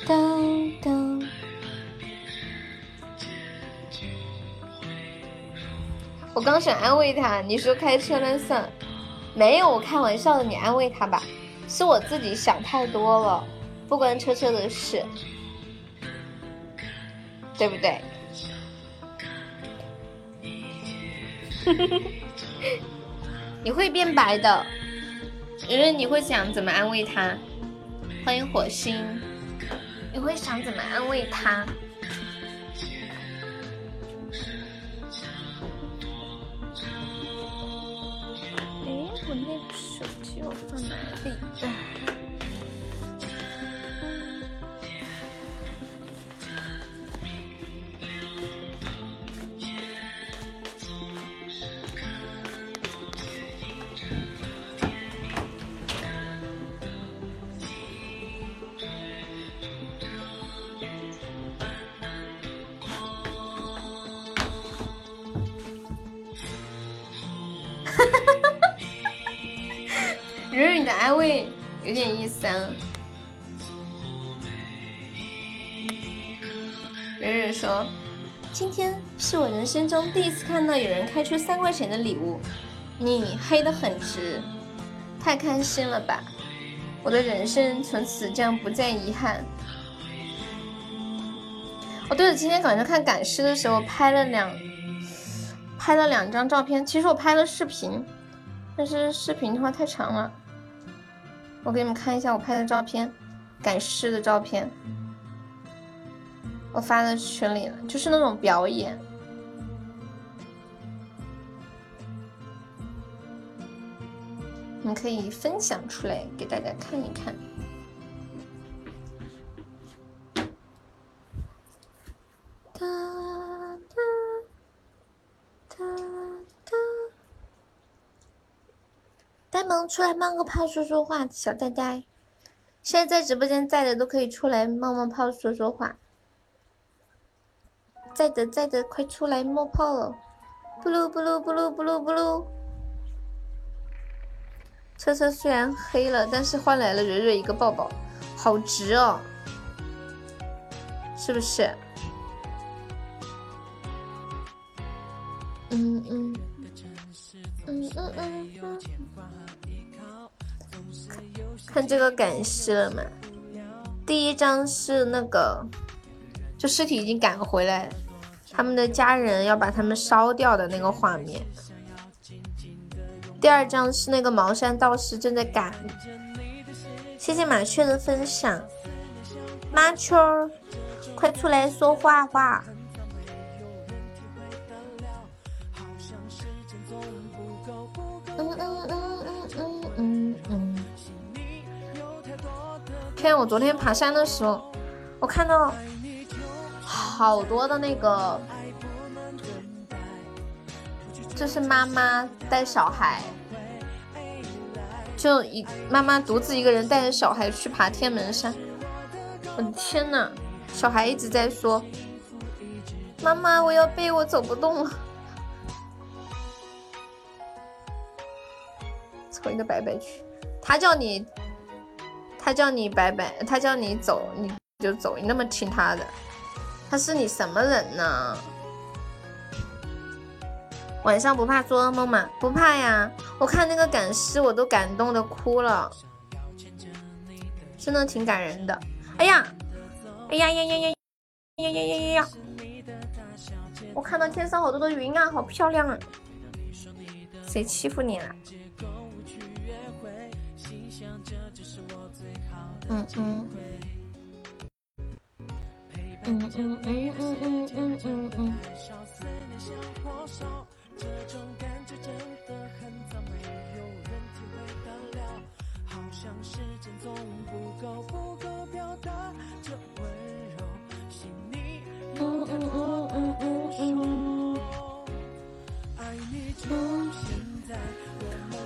噔噔。我刚想安慰他，你说开车那算？没有，我开玩笑的，你安慰他吧。是我自己想太多了，不关车车的事，对不对？你会变白的，因为你会想怎么安慰他。欢迎火星，你会想怎么安慰他？哎，我那个手机我放哪里？蕊你的安慰有点意思啊。蕊蕊说：“今天是我人生中第一次看到有人开出三块钱的礼物，你黑的很值，太开心了吧！我的人生从此将不再遗憾。”哦，对了，今天晚上看赶尸的时候拍了两拍了两张照片，其实我拍了视频，但是视频的话太长了。我给你们看一下我拍的照片，赶尸的照片，我发在群里了，就是那种表演，你们可以分享出来给大家看一看。哒哒哒。出来冒个泡说说话，小呆呆，现在在直播间在的都可以出来冒冒泡说说话，在的在的快出来冒泡了，不噜不噜不噜不噜不噜。车车虽然黑了，但是换来了蕊蕊一个抱抱，好值哦，是不是？嗯嗯嗯嗯嗯。看这个赶尸了吗？第一张是那个，就尸体已经赶回来，他们的家人要把他们烧掉的那个画面。第二张是那个茅山道士正在赶。谢谢麻雀的分享，麻雀，快出来说话话。天，我昨天爬山的时候，我看到好多的那个，就是妈妈带小孩，就一妈妈独自一个人带着小孩去爬天门山。我的天呐，小孩一直在说：“妈妈，我要背，我走不动了。”凑一个白白去，他叫你。他叫你拜拜，他叫你走你就走，你那么听他的，他是你什么人呢？晚上不怕做噩梦吗？不怕呀，我看那个赶尸我都感动的哭了，真的挺感人的。哎呀，哎呀呀呀呀呀呀呀呀呀！我看到天上好多的云啊，好漂亮啊！谁欺负你了？嗯嗯嗯嗯嗯嗯嗯嗯嗯嗯。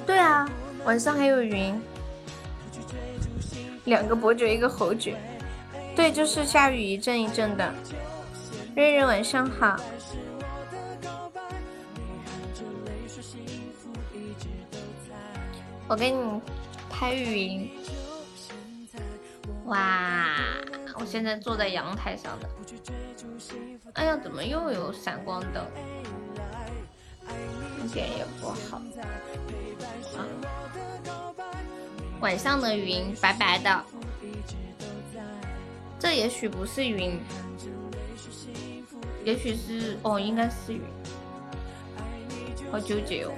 对啊，晚上还有云。两个伯爵，一个侯爵，对，就是下雨一阵一阵的。瑞瑞晚上好。我给你拍语音。哇，我现在坐在阳台上的。哎呀，怎么又有闪光灯？一点也不好。啊，晚上的云白白的，这也许不是云，也许是哦，应该是云。好纠结哦。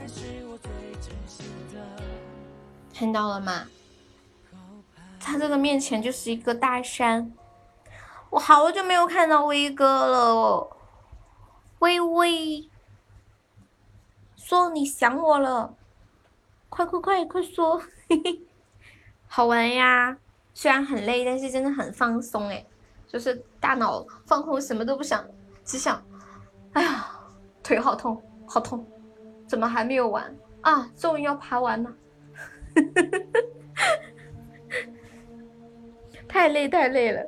看到了吗？他这个面前就是一个大山。我好久没有看到威哥了，微微，说你想我了，快快快快说，嘿嘿，好玩呀！虽然很累，但是真的很放松哎，就是大脑放空，什么都不想，只想，哎呀，腿好痛，好痛，怎么还没有完啊？终于要爬完了，太累太累了。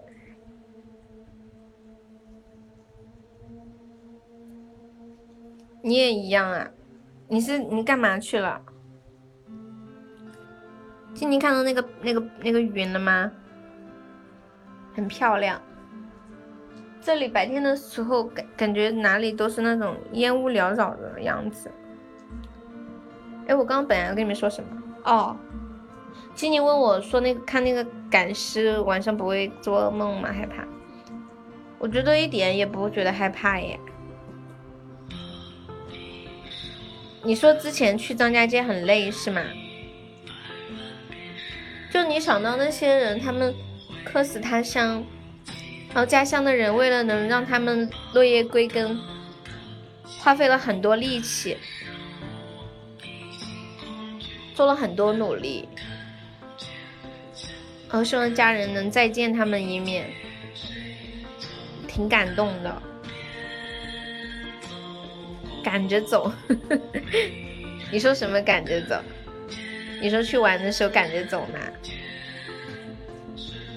你也一样啊？你是你干嘛去了？今天看到那个那个那个云了吗？很漂亮。这里白天的时候感感觉哪里都是那种烟雾缭绕的样子。哎，我刚刚本来要跟你们说什么？哦，今年问我说那个看那个赶尸晚上不会做噩梦吗？害怕？我觉得一点也不觉得害怕耶。你说之前去张家界很累是吗？就你想到那些人，他们客死他乡，然后家乡的人为了能让他们落叶归根，花费了很多力气，做了很多努力，然后希望家人能再见他们一面，挺感动的。赶着走，你说什么赶着走？你说去玩的时候赶着走吗？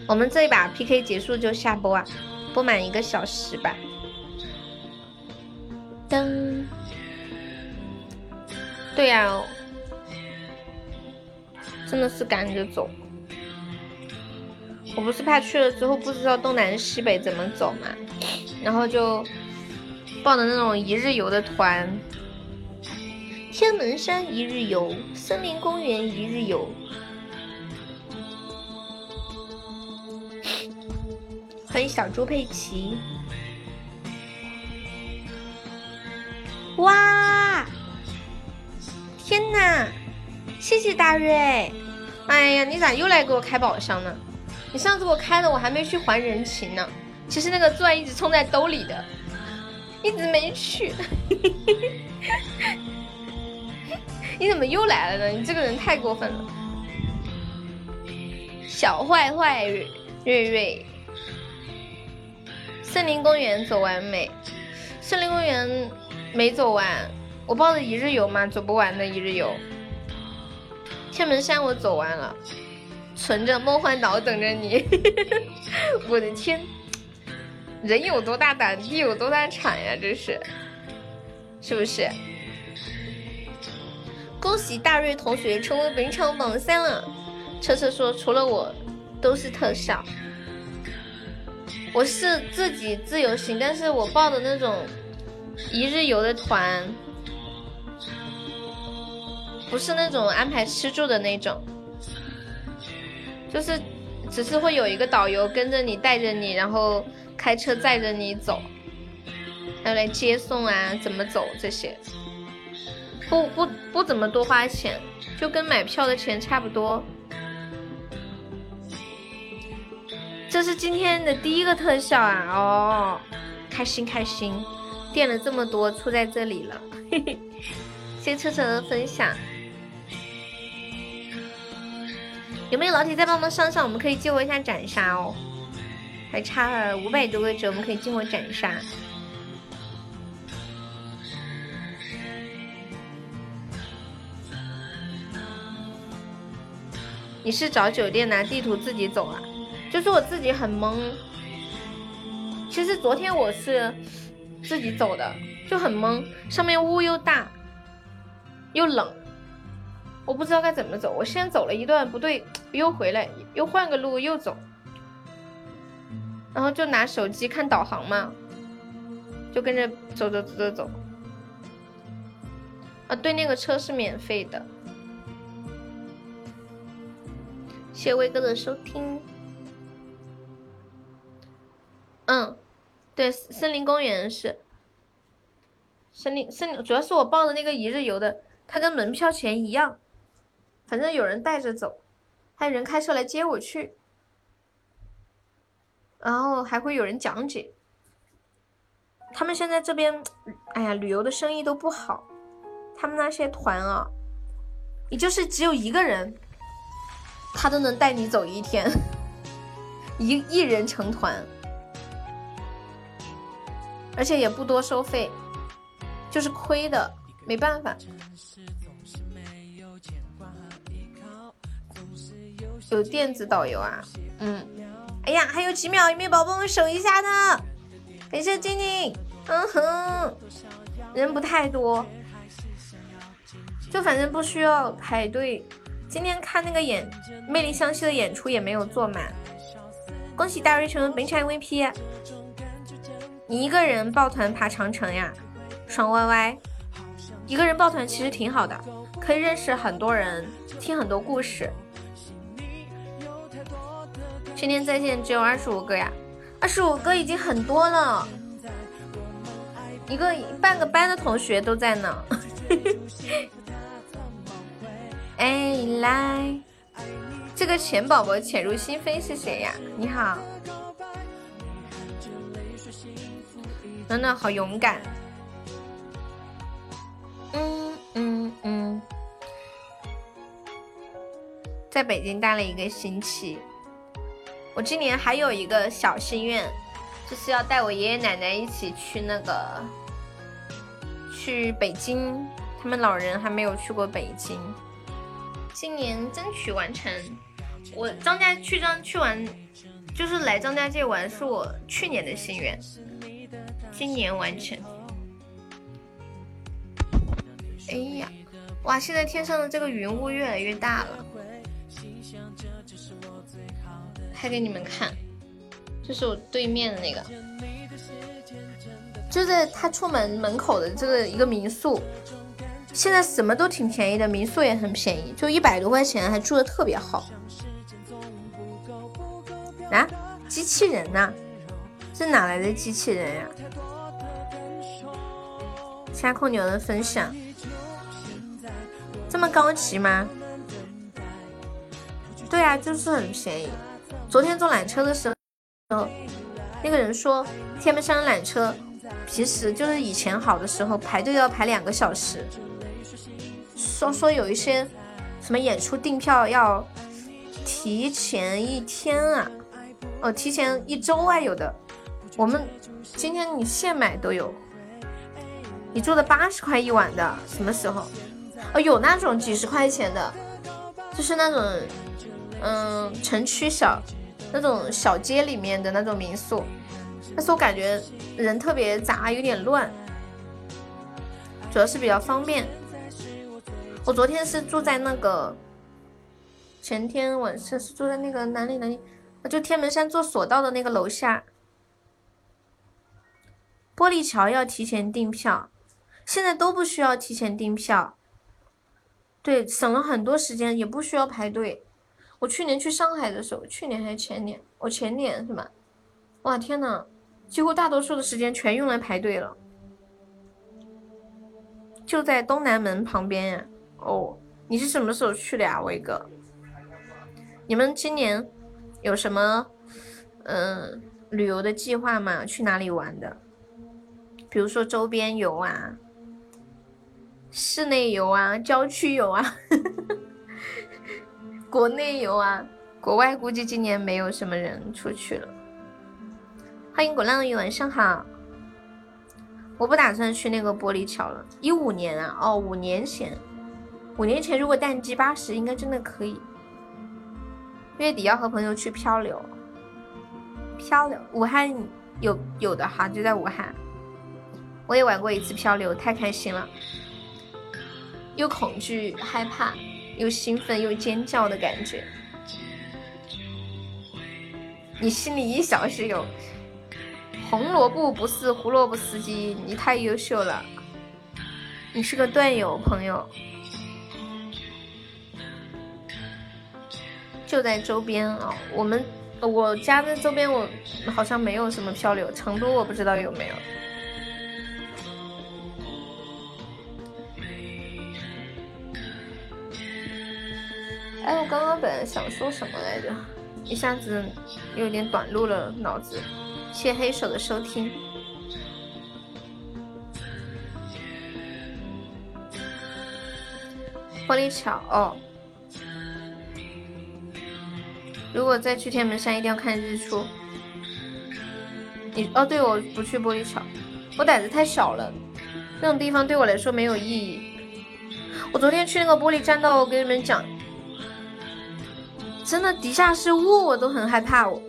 我们这一把 PK 结束就下播啊，播满一个小时吧。噔，对呀，真的是赶着走。我不是怕去了之后不知道东南西北怎么走嘛，然后就。报的那种一日游的团，天门山一日游，森林公园一日游。欢迎小猪佩奇！哇，天哪！谢谢大瑞！哎呀，你咋又来给我开宝箱呢？你上次给我开的，我还没去还人情呢。其实那个钻一直充在兜里的。一直没去，你怎么又来了呢？你这个人太过分了，小坏坏瑞瑞。森林公园走完没？森林公园没走完，我报的一日游嘛，走不完的一日游。天门山我走完了，存着梦幻岛等着你。我的天！人有多大胆，地有多大产呀！这是，是不是？恭喜大瑞同学成为本场榜三了。车车说，除了我，都是特效。我是自己自由行，但是我报的那种一日游的团，不是那种安排吃住的那种，就是只是会有一个导游跟着你，带着你，然后。开车载着你走，还有来接送啊，怎么走这些，不不不怎么多花钱，就跟买票的钱差不多。这是今天的第一个特效啊！哦，开心开心，垫了这么多出在这里了，嘿嘿。谢车车的分享，有没有老铁再帮忙上上？我们可以激活一下斩杀哦。还差了五百多个值，我们可以进我斩杀。你是找酒店拿地图自己走啊？就是我自己很懵。其实昨天我是自己走的，就很懵，上面雾又大又冷，我不知道该怎么走。我先走了一段不对，又回来，又换个路又走，然后就拿手机看导航嘛，就跟着走走走走走。啊，对，那个车是免费的。谢威哥的收听。嗯，对，森林公园是森林森林，主要是我报的那个一日游的，它跟门票钱一样，反正有人带着走，还有人开车来接我去，然后还会有人讲解。他们现在这边，哎呀，旅游的生意都不好，他们那些团啊，也就是只有一个人，他都能带你走一天，一一人成团。而且也不多收费，就是亏的，没办法。有电子导游啊，嗯，哎呀，还有几秒，有没有宝宝们守一下呢？感谢静静，嗯哼，人不太多，就反正不需要排队。今天看那个演《魅力湘西》的演出也没有坐满，恭喜大瑞成为本场 MVP。你一个人抱团爬长城呀，爽歪歪！一个人抱团其实挺好的，可以认识很多人，听很多故事。今天在线只有二十五个呀，二十五个已经很多了，一个半个班的同学都在呢。哎，来，这个钱宝宝潜入心扉是谁呀？你好。暖暖好勇敢，嗯嗯嗯，在北京待了一个星期。我今年还有一个小心愿，就是要带我爷爷奶奶一起去那个去北京，他们老人还没有去过北京，今年争取完成。我张家去张去玩，就是来张家界玩，是我去年的心愿。今年完成。哎呀，哇！现在天上的这个云雾越来越大了。拍给你们看，这是我对面的那个，就在他出门门口的这个一个民宿。现在什么都挺便宜的，民宿也很便宜，就一百多块钱，还住的特别好。啊，机器人呐？这哪来的机器人呀？下空牛的分享，这么高级吗？对啊，就是很便宜。昨天坐缆车的时候，那个人说天门山缆车平时就是以前好的时候排队要排两个小时，说说有一些什么演出订票要提前一天啊，哦，提前一周啊，有的。我们今天你现买都有，你做的八十块一晚的，什么时候？哦，有那种几十块钱的，就是那种，嗯，城区小那种小街里面的那种民宿，但是我感觉人特别杂，有点乱，主要是比较方便。我昨天是住在那个，前天晚上是住在那个哪里哪里？就天门山坐索道的那个楼下。玻璃桥要提前订票，现在都不需要提前订票。对，省了很多时间，也不需要排队。我去年去上海的时候，去年还是前年？我前年是吧？哇天呐，几乎大多数的时间全用来排队了。就在东南门旁边呀。哦，你是什么时候去的呀，威哥？你们今年有什么嗯旅游的计划吗？去哪里玩的？比如说周边游啊，室内游啊，郊区游啊，国内游啊，国外估计今年没有什么人出去了。欢迎果浪屿，晚上好。我不打算去那个玻璃桥了。一五年啊，哦，五年前，五年前如果淡季八十，应该真的可以。月底要和朋友去漂流，漂流，武汉有有的哈，就在武汉。我也玩过一次漂流，太开心了，又恐惧害怕，又兴奋又尖叫的感觉。你心里一小时有红萝卜不是胡萝卜司机，你太优秀了，你是个段友朋友，就在周边啊。我们我家的周边我好像没有什么漂流，成都我不知道有没有。哎，我刚刚本来想说什么来着？一下子有点短路了，脑子。谢黑手的收听。玻璃桥哦，如果再去天门山，一定要看日出。你哦，对，我不去玻璃桥，我胆子太小了，那种地方对我来说没有意义。我昨天去那个玻璃栈道，我跟你们讲。真的，底下是雾，我都很害怕。我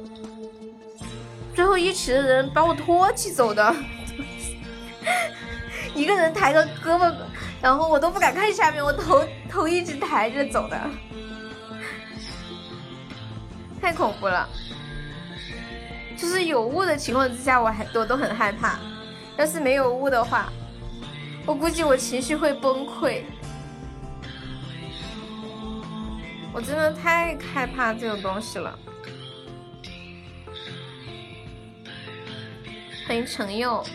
最后一池的人把我拖起走的，一个人抬个胳膊，然后我都不敢看下面，我头头一直抬着走的，太恐怖了。就是有雾的情况之下，我还我都很害怕。要是没有雾的话，我估计我情绪会崩溃。我真的太害怕这种东西了。欢迎陈佑。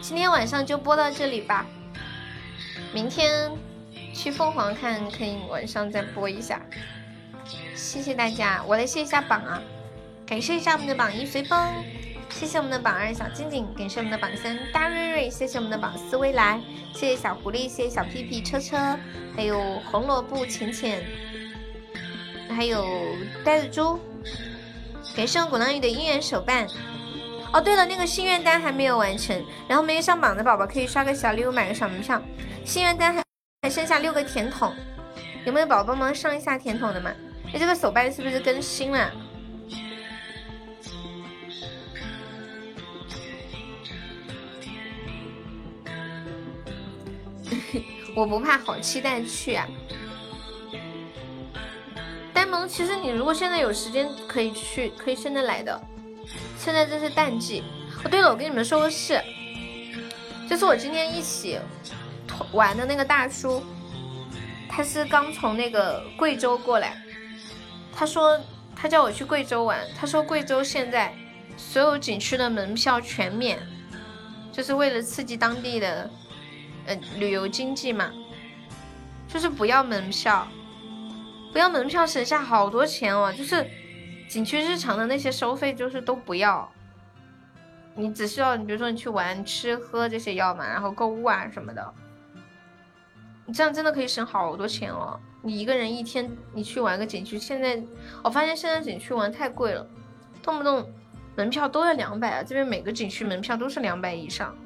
今天晚上就播到这里吧。明天去凤凰看，可以晚上再播一下。谢谢大家，我来谢一下榜啊，感谢一下我们的榜一随风。谢谢我们的榜二小静静，感谢我们的榜三大瑞瑞，谢谢我们的榜四未来，谢谢小狐狸，谢谢小屁屁车车，还有红萝卜浅浅，还有呆子猪，感谢我鼓浪屿的姻缘手办。哦，对了，那个心愿单还没有完成，然后没有上榜的宝宝可以刷个小礼物，买个小门票。心愿单还还剩下六个甜筒，有没有宝宝帮忙上一下甜筒的嘛？哎，这个手办是不是更新了？我不怕，好期待去啊！呆萌，其实你如果现在有时间可以去，可以现在来的。现在这是淡季。哦，对了，我跟你们说个事，就是我今天一起玩的那个大叔，他是刚从那个贵州过来，他说他叫我去贵州玩，他说贵州现在所有景区的门票全免，就是为了刺激当地的。呃，旅游经济嘛，就是不要门票，不要门票，省下好多钱哦。就是景区日常的那些收费，就是都不要。你只需要，你比如说你去玩、吃喝这些要嘛，然后购物啊什么的，你这样真的可以省好多钱哦。你一个人一天，你去玩个景区，现在我发现现在景区玩太贵了，动不动门票都要两百啊。这边每个景区门票都是两百以上。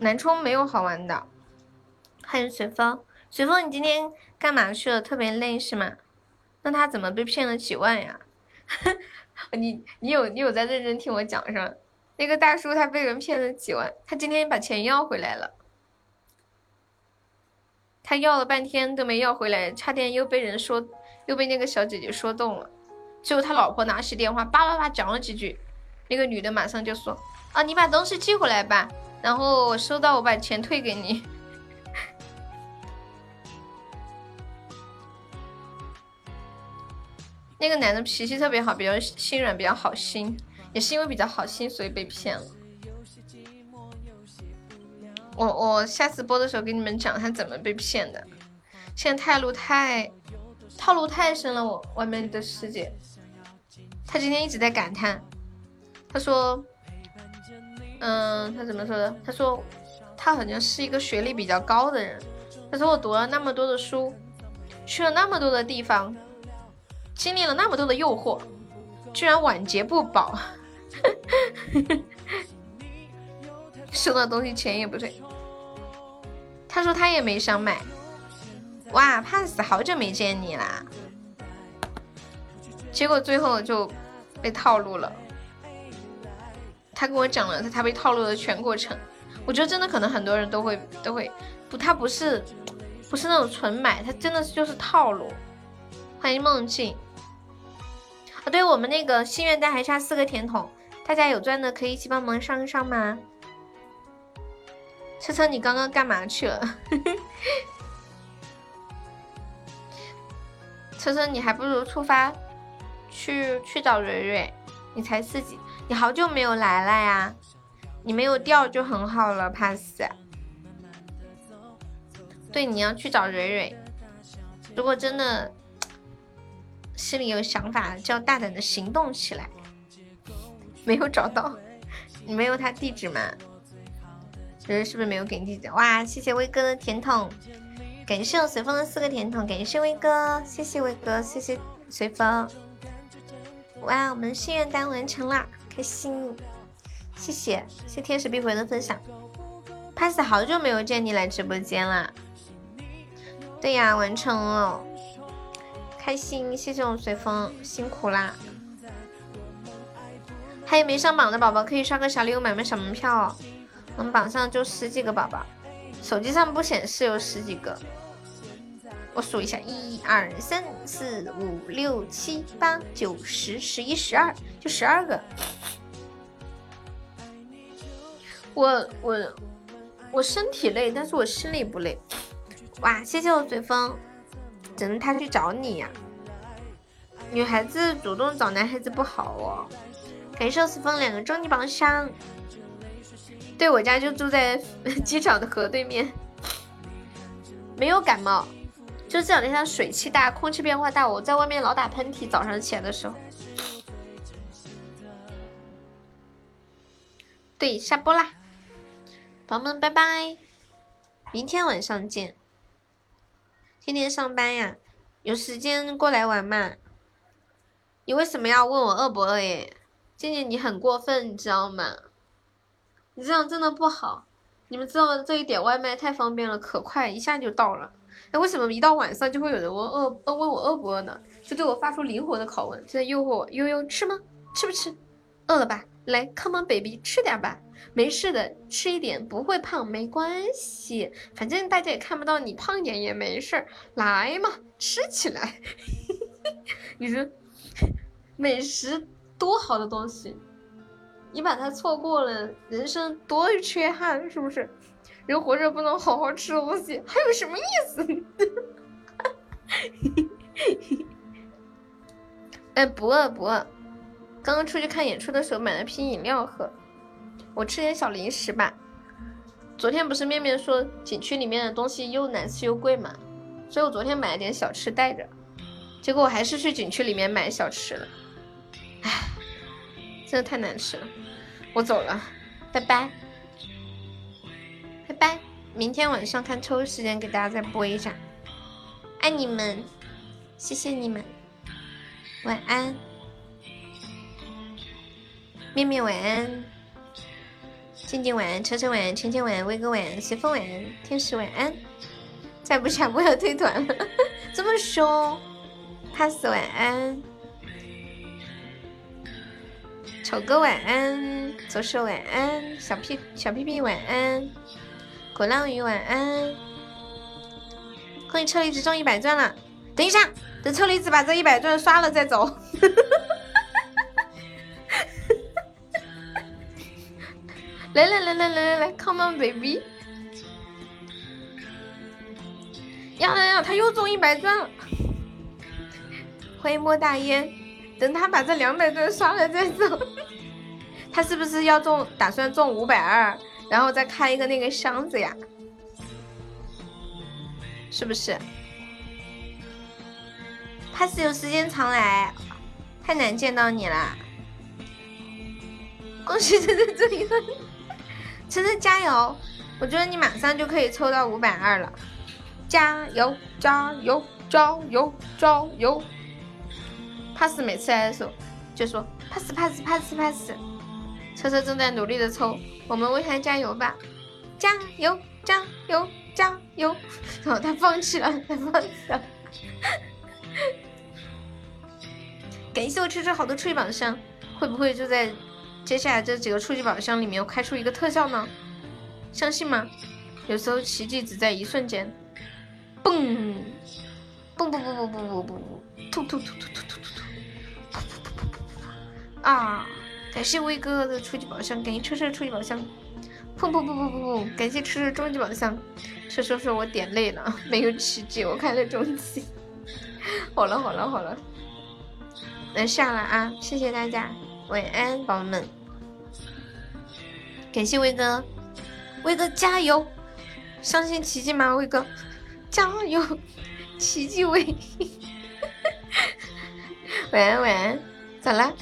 南充没有好玩的，欢迎随风。随风，你今天干嘛去了？特别累是吗？那他怎么被骗了几万呀？你你有你有在认真听我讲是吧？那个大叔他被人骗了几万，他今天把钱要回来了。他要了半天都没要回来，差点又被人说，又被那个小姐姐说动了。最后他老婆拿起电话叭叭叭讲了几句，那个女的马上就说：“啊，你把东西寄回来吧。”然后我收到，我把钱退给你。那个男的脾气特别好，比较心软，比较好心，也是因为比较好心，所以被骗了。我我下次播的时候给你们讲他怎么被骗的。现在太路太套路太深了，我外面的世界。他今天一直在感叹，他说。嗯，他怎么说的？他说他好像是一个学历比较高的人。他说我读了那么多的书，去了那么多的地方，经历了那么多的诱惑，居然晚节不保，收到东西钱也不退。他说他也没想买。哇，胖死，好久没见你啦！结果最后就被套路了。他跟我讲了他他被套路的全过程。我觉得真的可能很多人都会都会不，他不是不是那种纯买，他真的就是套路。欢迎梦境。啊，对我们那个心愿单还差四个甜筒，大家有钻的可以一起帮忙上一上吗？车车，你刚刚干嘛去了？车车，你还不如出发去去找蕊蕊，你才四级，你好久没有来了呀，你没有掉就很好了，pass。对，你要去找蕊蕊，如果真的。心里有想法就要大胆的行动起来。没有找到，你没有他地址吗？人是不是没有给你地址？哇，谢谢威哥的甜筒，感谢我随风的四个甜筒，感谢威哥，谢谢威哥，谢谢随风。哇，我们心愿单完成了，开心！谢谢，谢天使必回的分享。pass 好久没有见你来直播间了。对呀，完成了。开心，谢谢我随风，辛苦啦！还有没上榜的宝宝可以刷个小礼物买买小门票哦。我们榜上就十几个宝宝，手机上不显示有十几个。我数一下，一二三四五六七八九十十一十二，就十二个。我我我身体累，但是我心里不累。哇，谢谢我随风。等着他去找你呀，女孩子主动找男孩子不好哦。感谢四风两个终极宝箱，对我家就住在 机场的河对面，没有感冒，就这两天它水气大，空气变化大，我在外面老打喷嚏，早上起来的时候。对，下播啦，宝宝们拜拜，明天晚上见。天天上班呀，有时间过来玩嘛？你为什么要问我饿不饿耶？静静，你很过分，你知道吗？你这样真的不好。你们知道这一点外卖太方便了，可快，一下就到了。哎，为什么一到晚上就会有人问饿问我饿不饿呢？就对我发出灵活的拷问，就在诱惑我悠悠吃吗？吃不吃？饿了吧？来，Come on baby，吃点吧。没事的，吃一点不会胖，没关系，反正大家也看不到你胖点也没事儿。来嘛，吃起来。你说美食多好的东西，你把它错过了，人生多缺憾，是不是？人活着不能好好吃东西，还有什么意思？哎，不饿不饿，刚刚出去看演出的时候买了瓶饮料喝。我吃点小零食吧。昨天不是面面说景区里面的东西又难吃又贵嘛，所以我昨天买了点小吃带着，结果我还是去景区里面买小吃了。唉，真的太难吃了。我走了，拜拜，拜拜。明天晚上看抽时间给大家再播一下。爱你们，谢谢你们，晚安，面面晚安。静静晚安，车车晚安，芊芊晚安，威哥晚安，随风晚安，天使晚安。再不下播要退团了，这么凶。pass 晚安，丑哥晚安，左手晚安，小屁小屁屁晚安，鼓浪屿晚安。恭喜车厘子中一百钻了，等一下，等车厘子把这一百钻刷了再走。来来来来来来来，Come on baby！呀呀呀，他又中一百钻了！欢迎莫大烟，等他把这两百钻刷了再走。他是不是要中？打算中五百二，然后再开一个那个箱子呀？是不是？他是有时间常来，太难见到你了。恭喜这这这一份。晨晨加油！我觉得你马上就可以抽到五百二了，加油加油加油加油！pass 每次来的时候就说 pass pass pass pass，车车正在努力的抽，我们为他加油吧！加油加油加油！然后他放弃了，他放弃了。感谢我车车好多吹榜上，会不会就在接下来这几个初级宝箱里面又开出一个特效呢，相信吗？有时候奇迹只在一瞬间，嘣，嘣嘣嘣嘣嘣嘣嘣，突突突突突突突突，啊！感谢威哥的初级宝箱，感谢车车初级宝箱，砰砰砰砰砰砰！感谢车车终极宝箱，车车说我点累了，没有奇迹，我开了终极。好了好了好了，能下了啊！谢谢大家，晚安，宝宝们。感谢威哥，威哥加油！相信奇迹吗？威哥，加油！奇迹威，晚安晚安，咋了？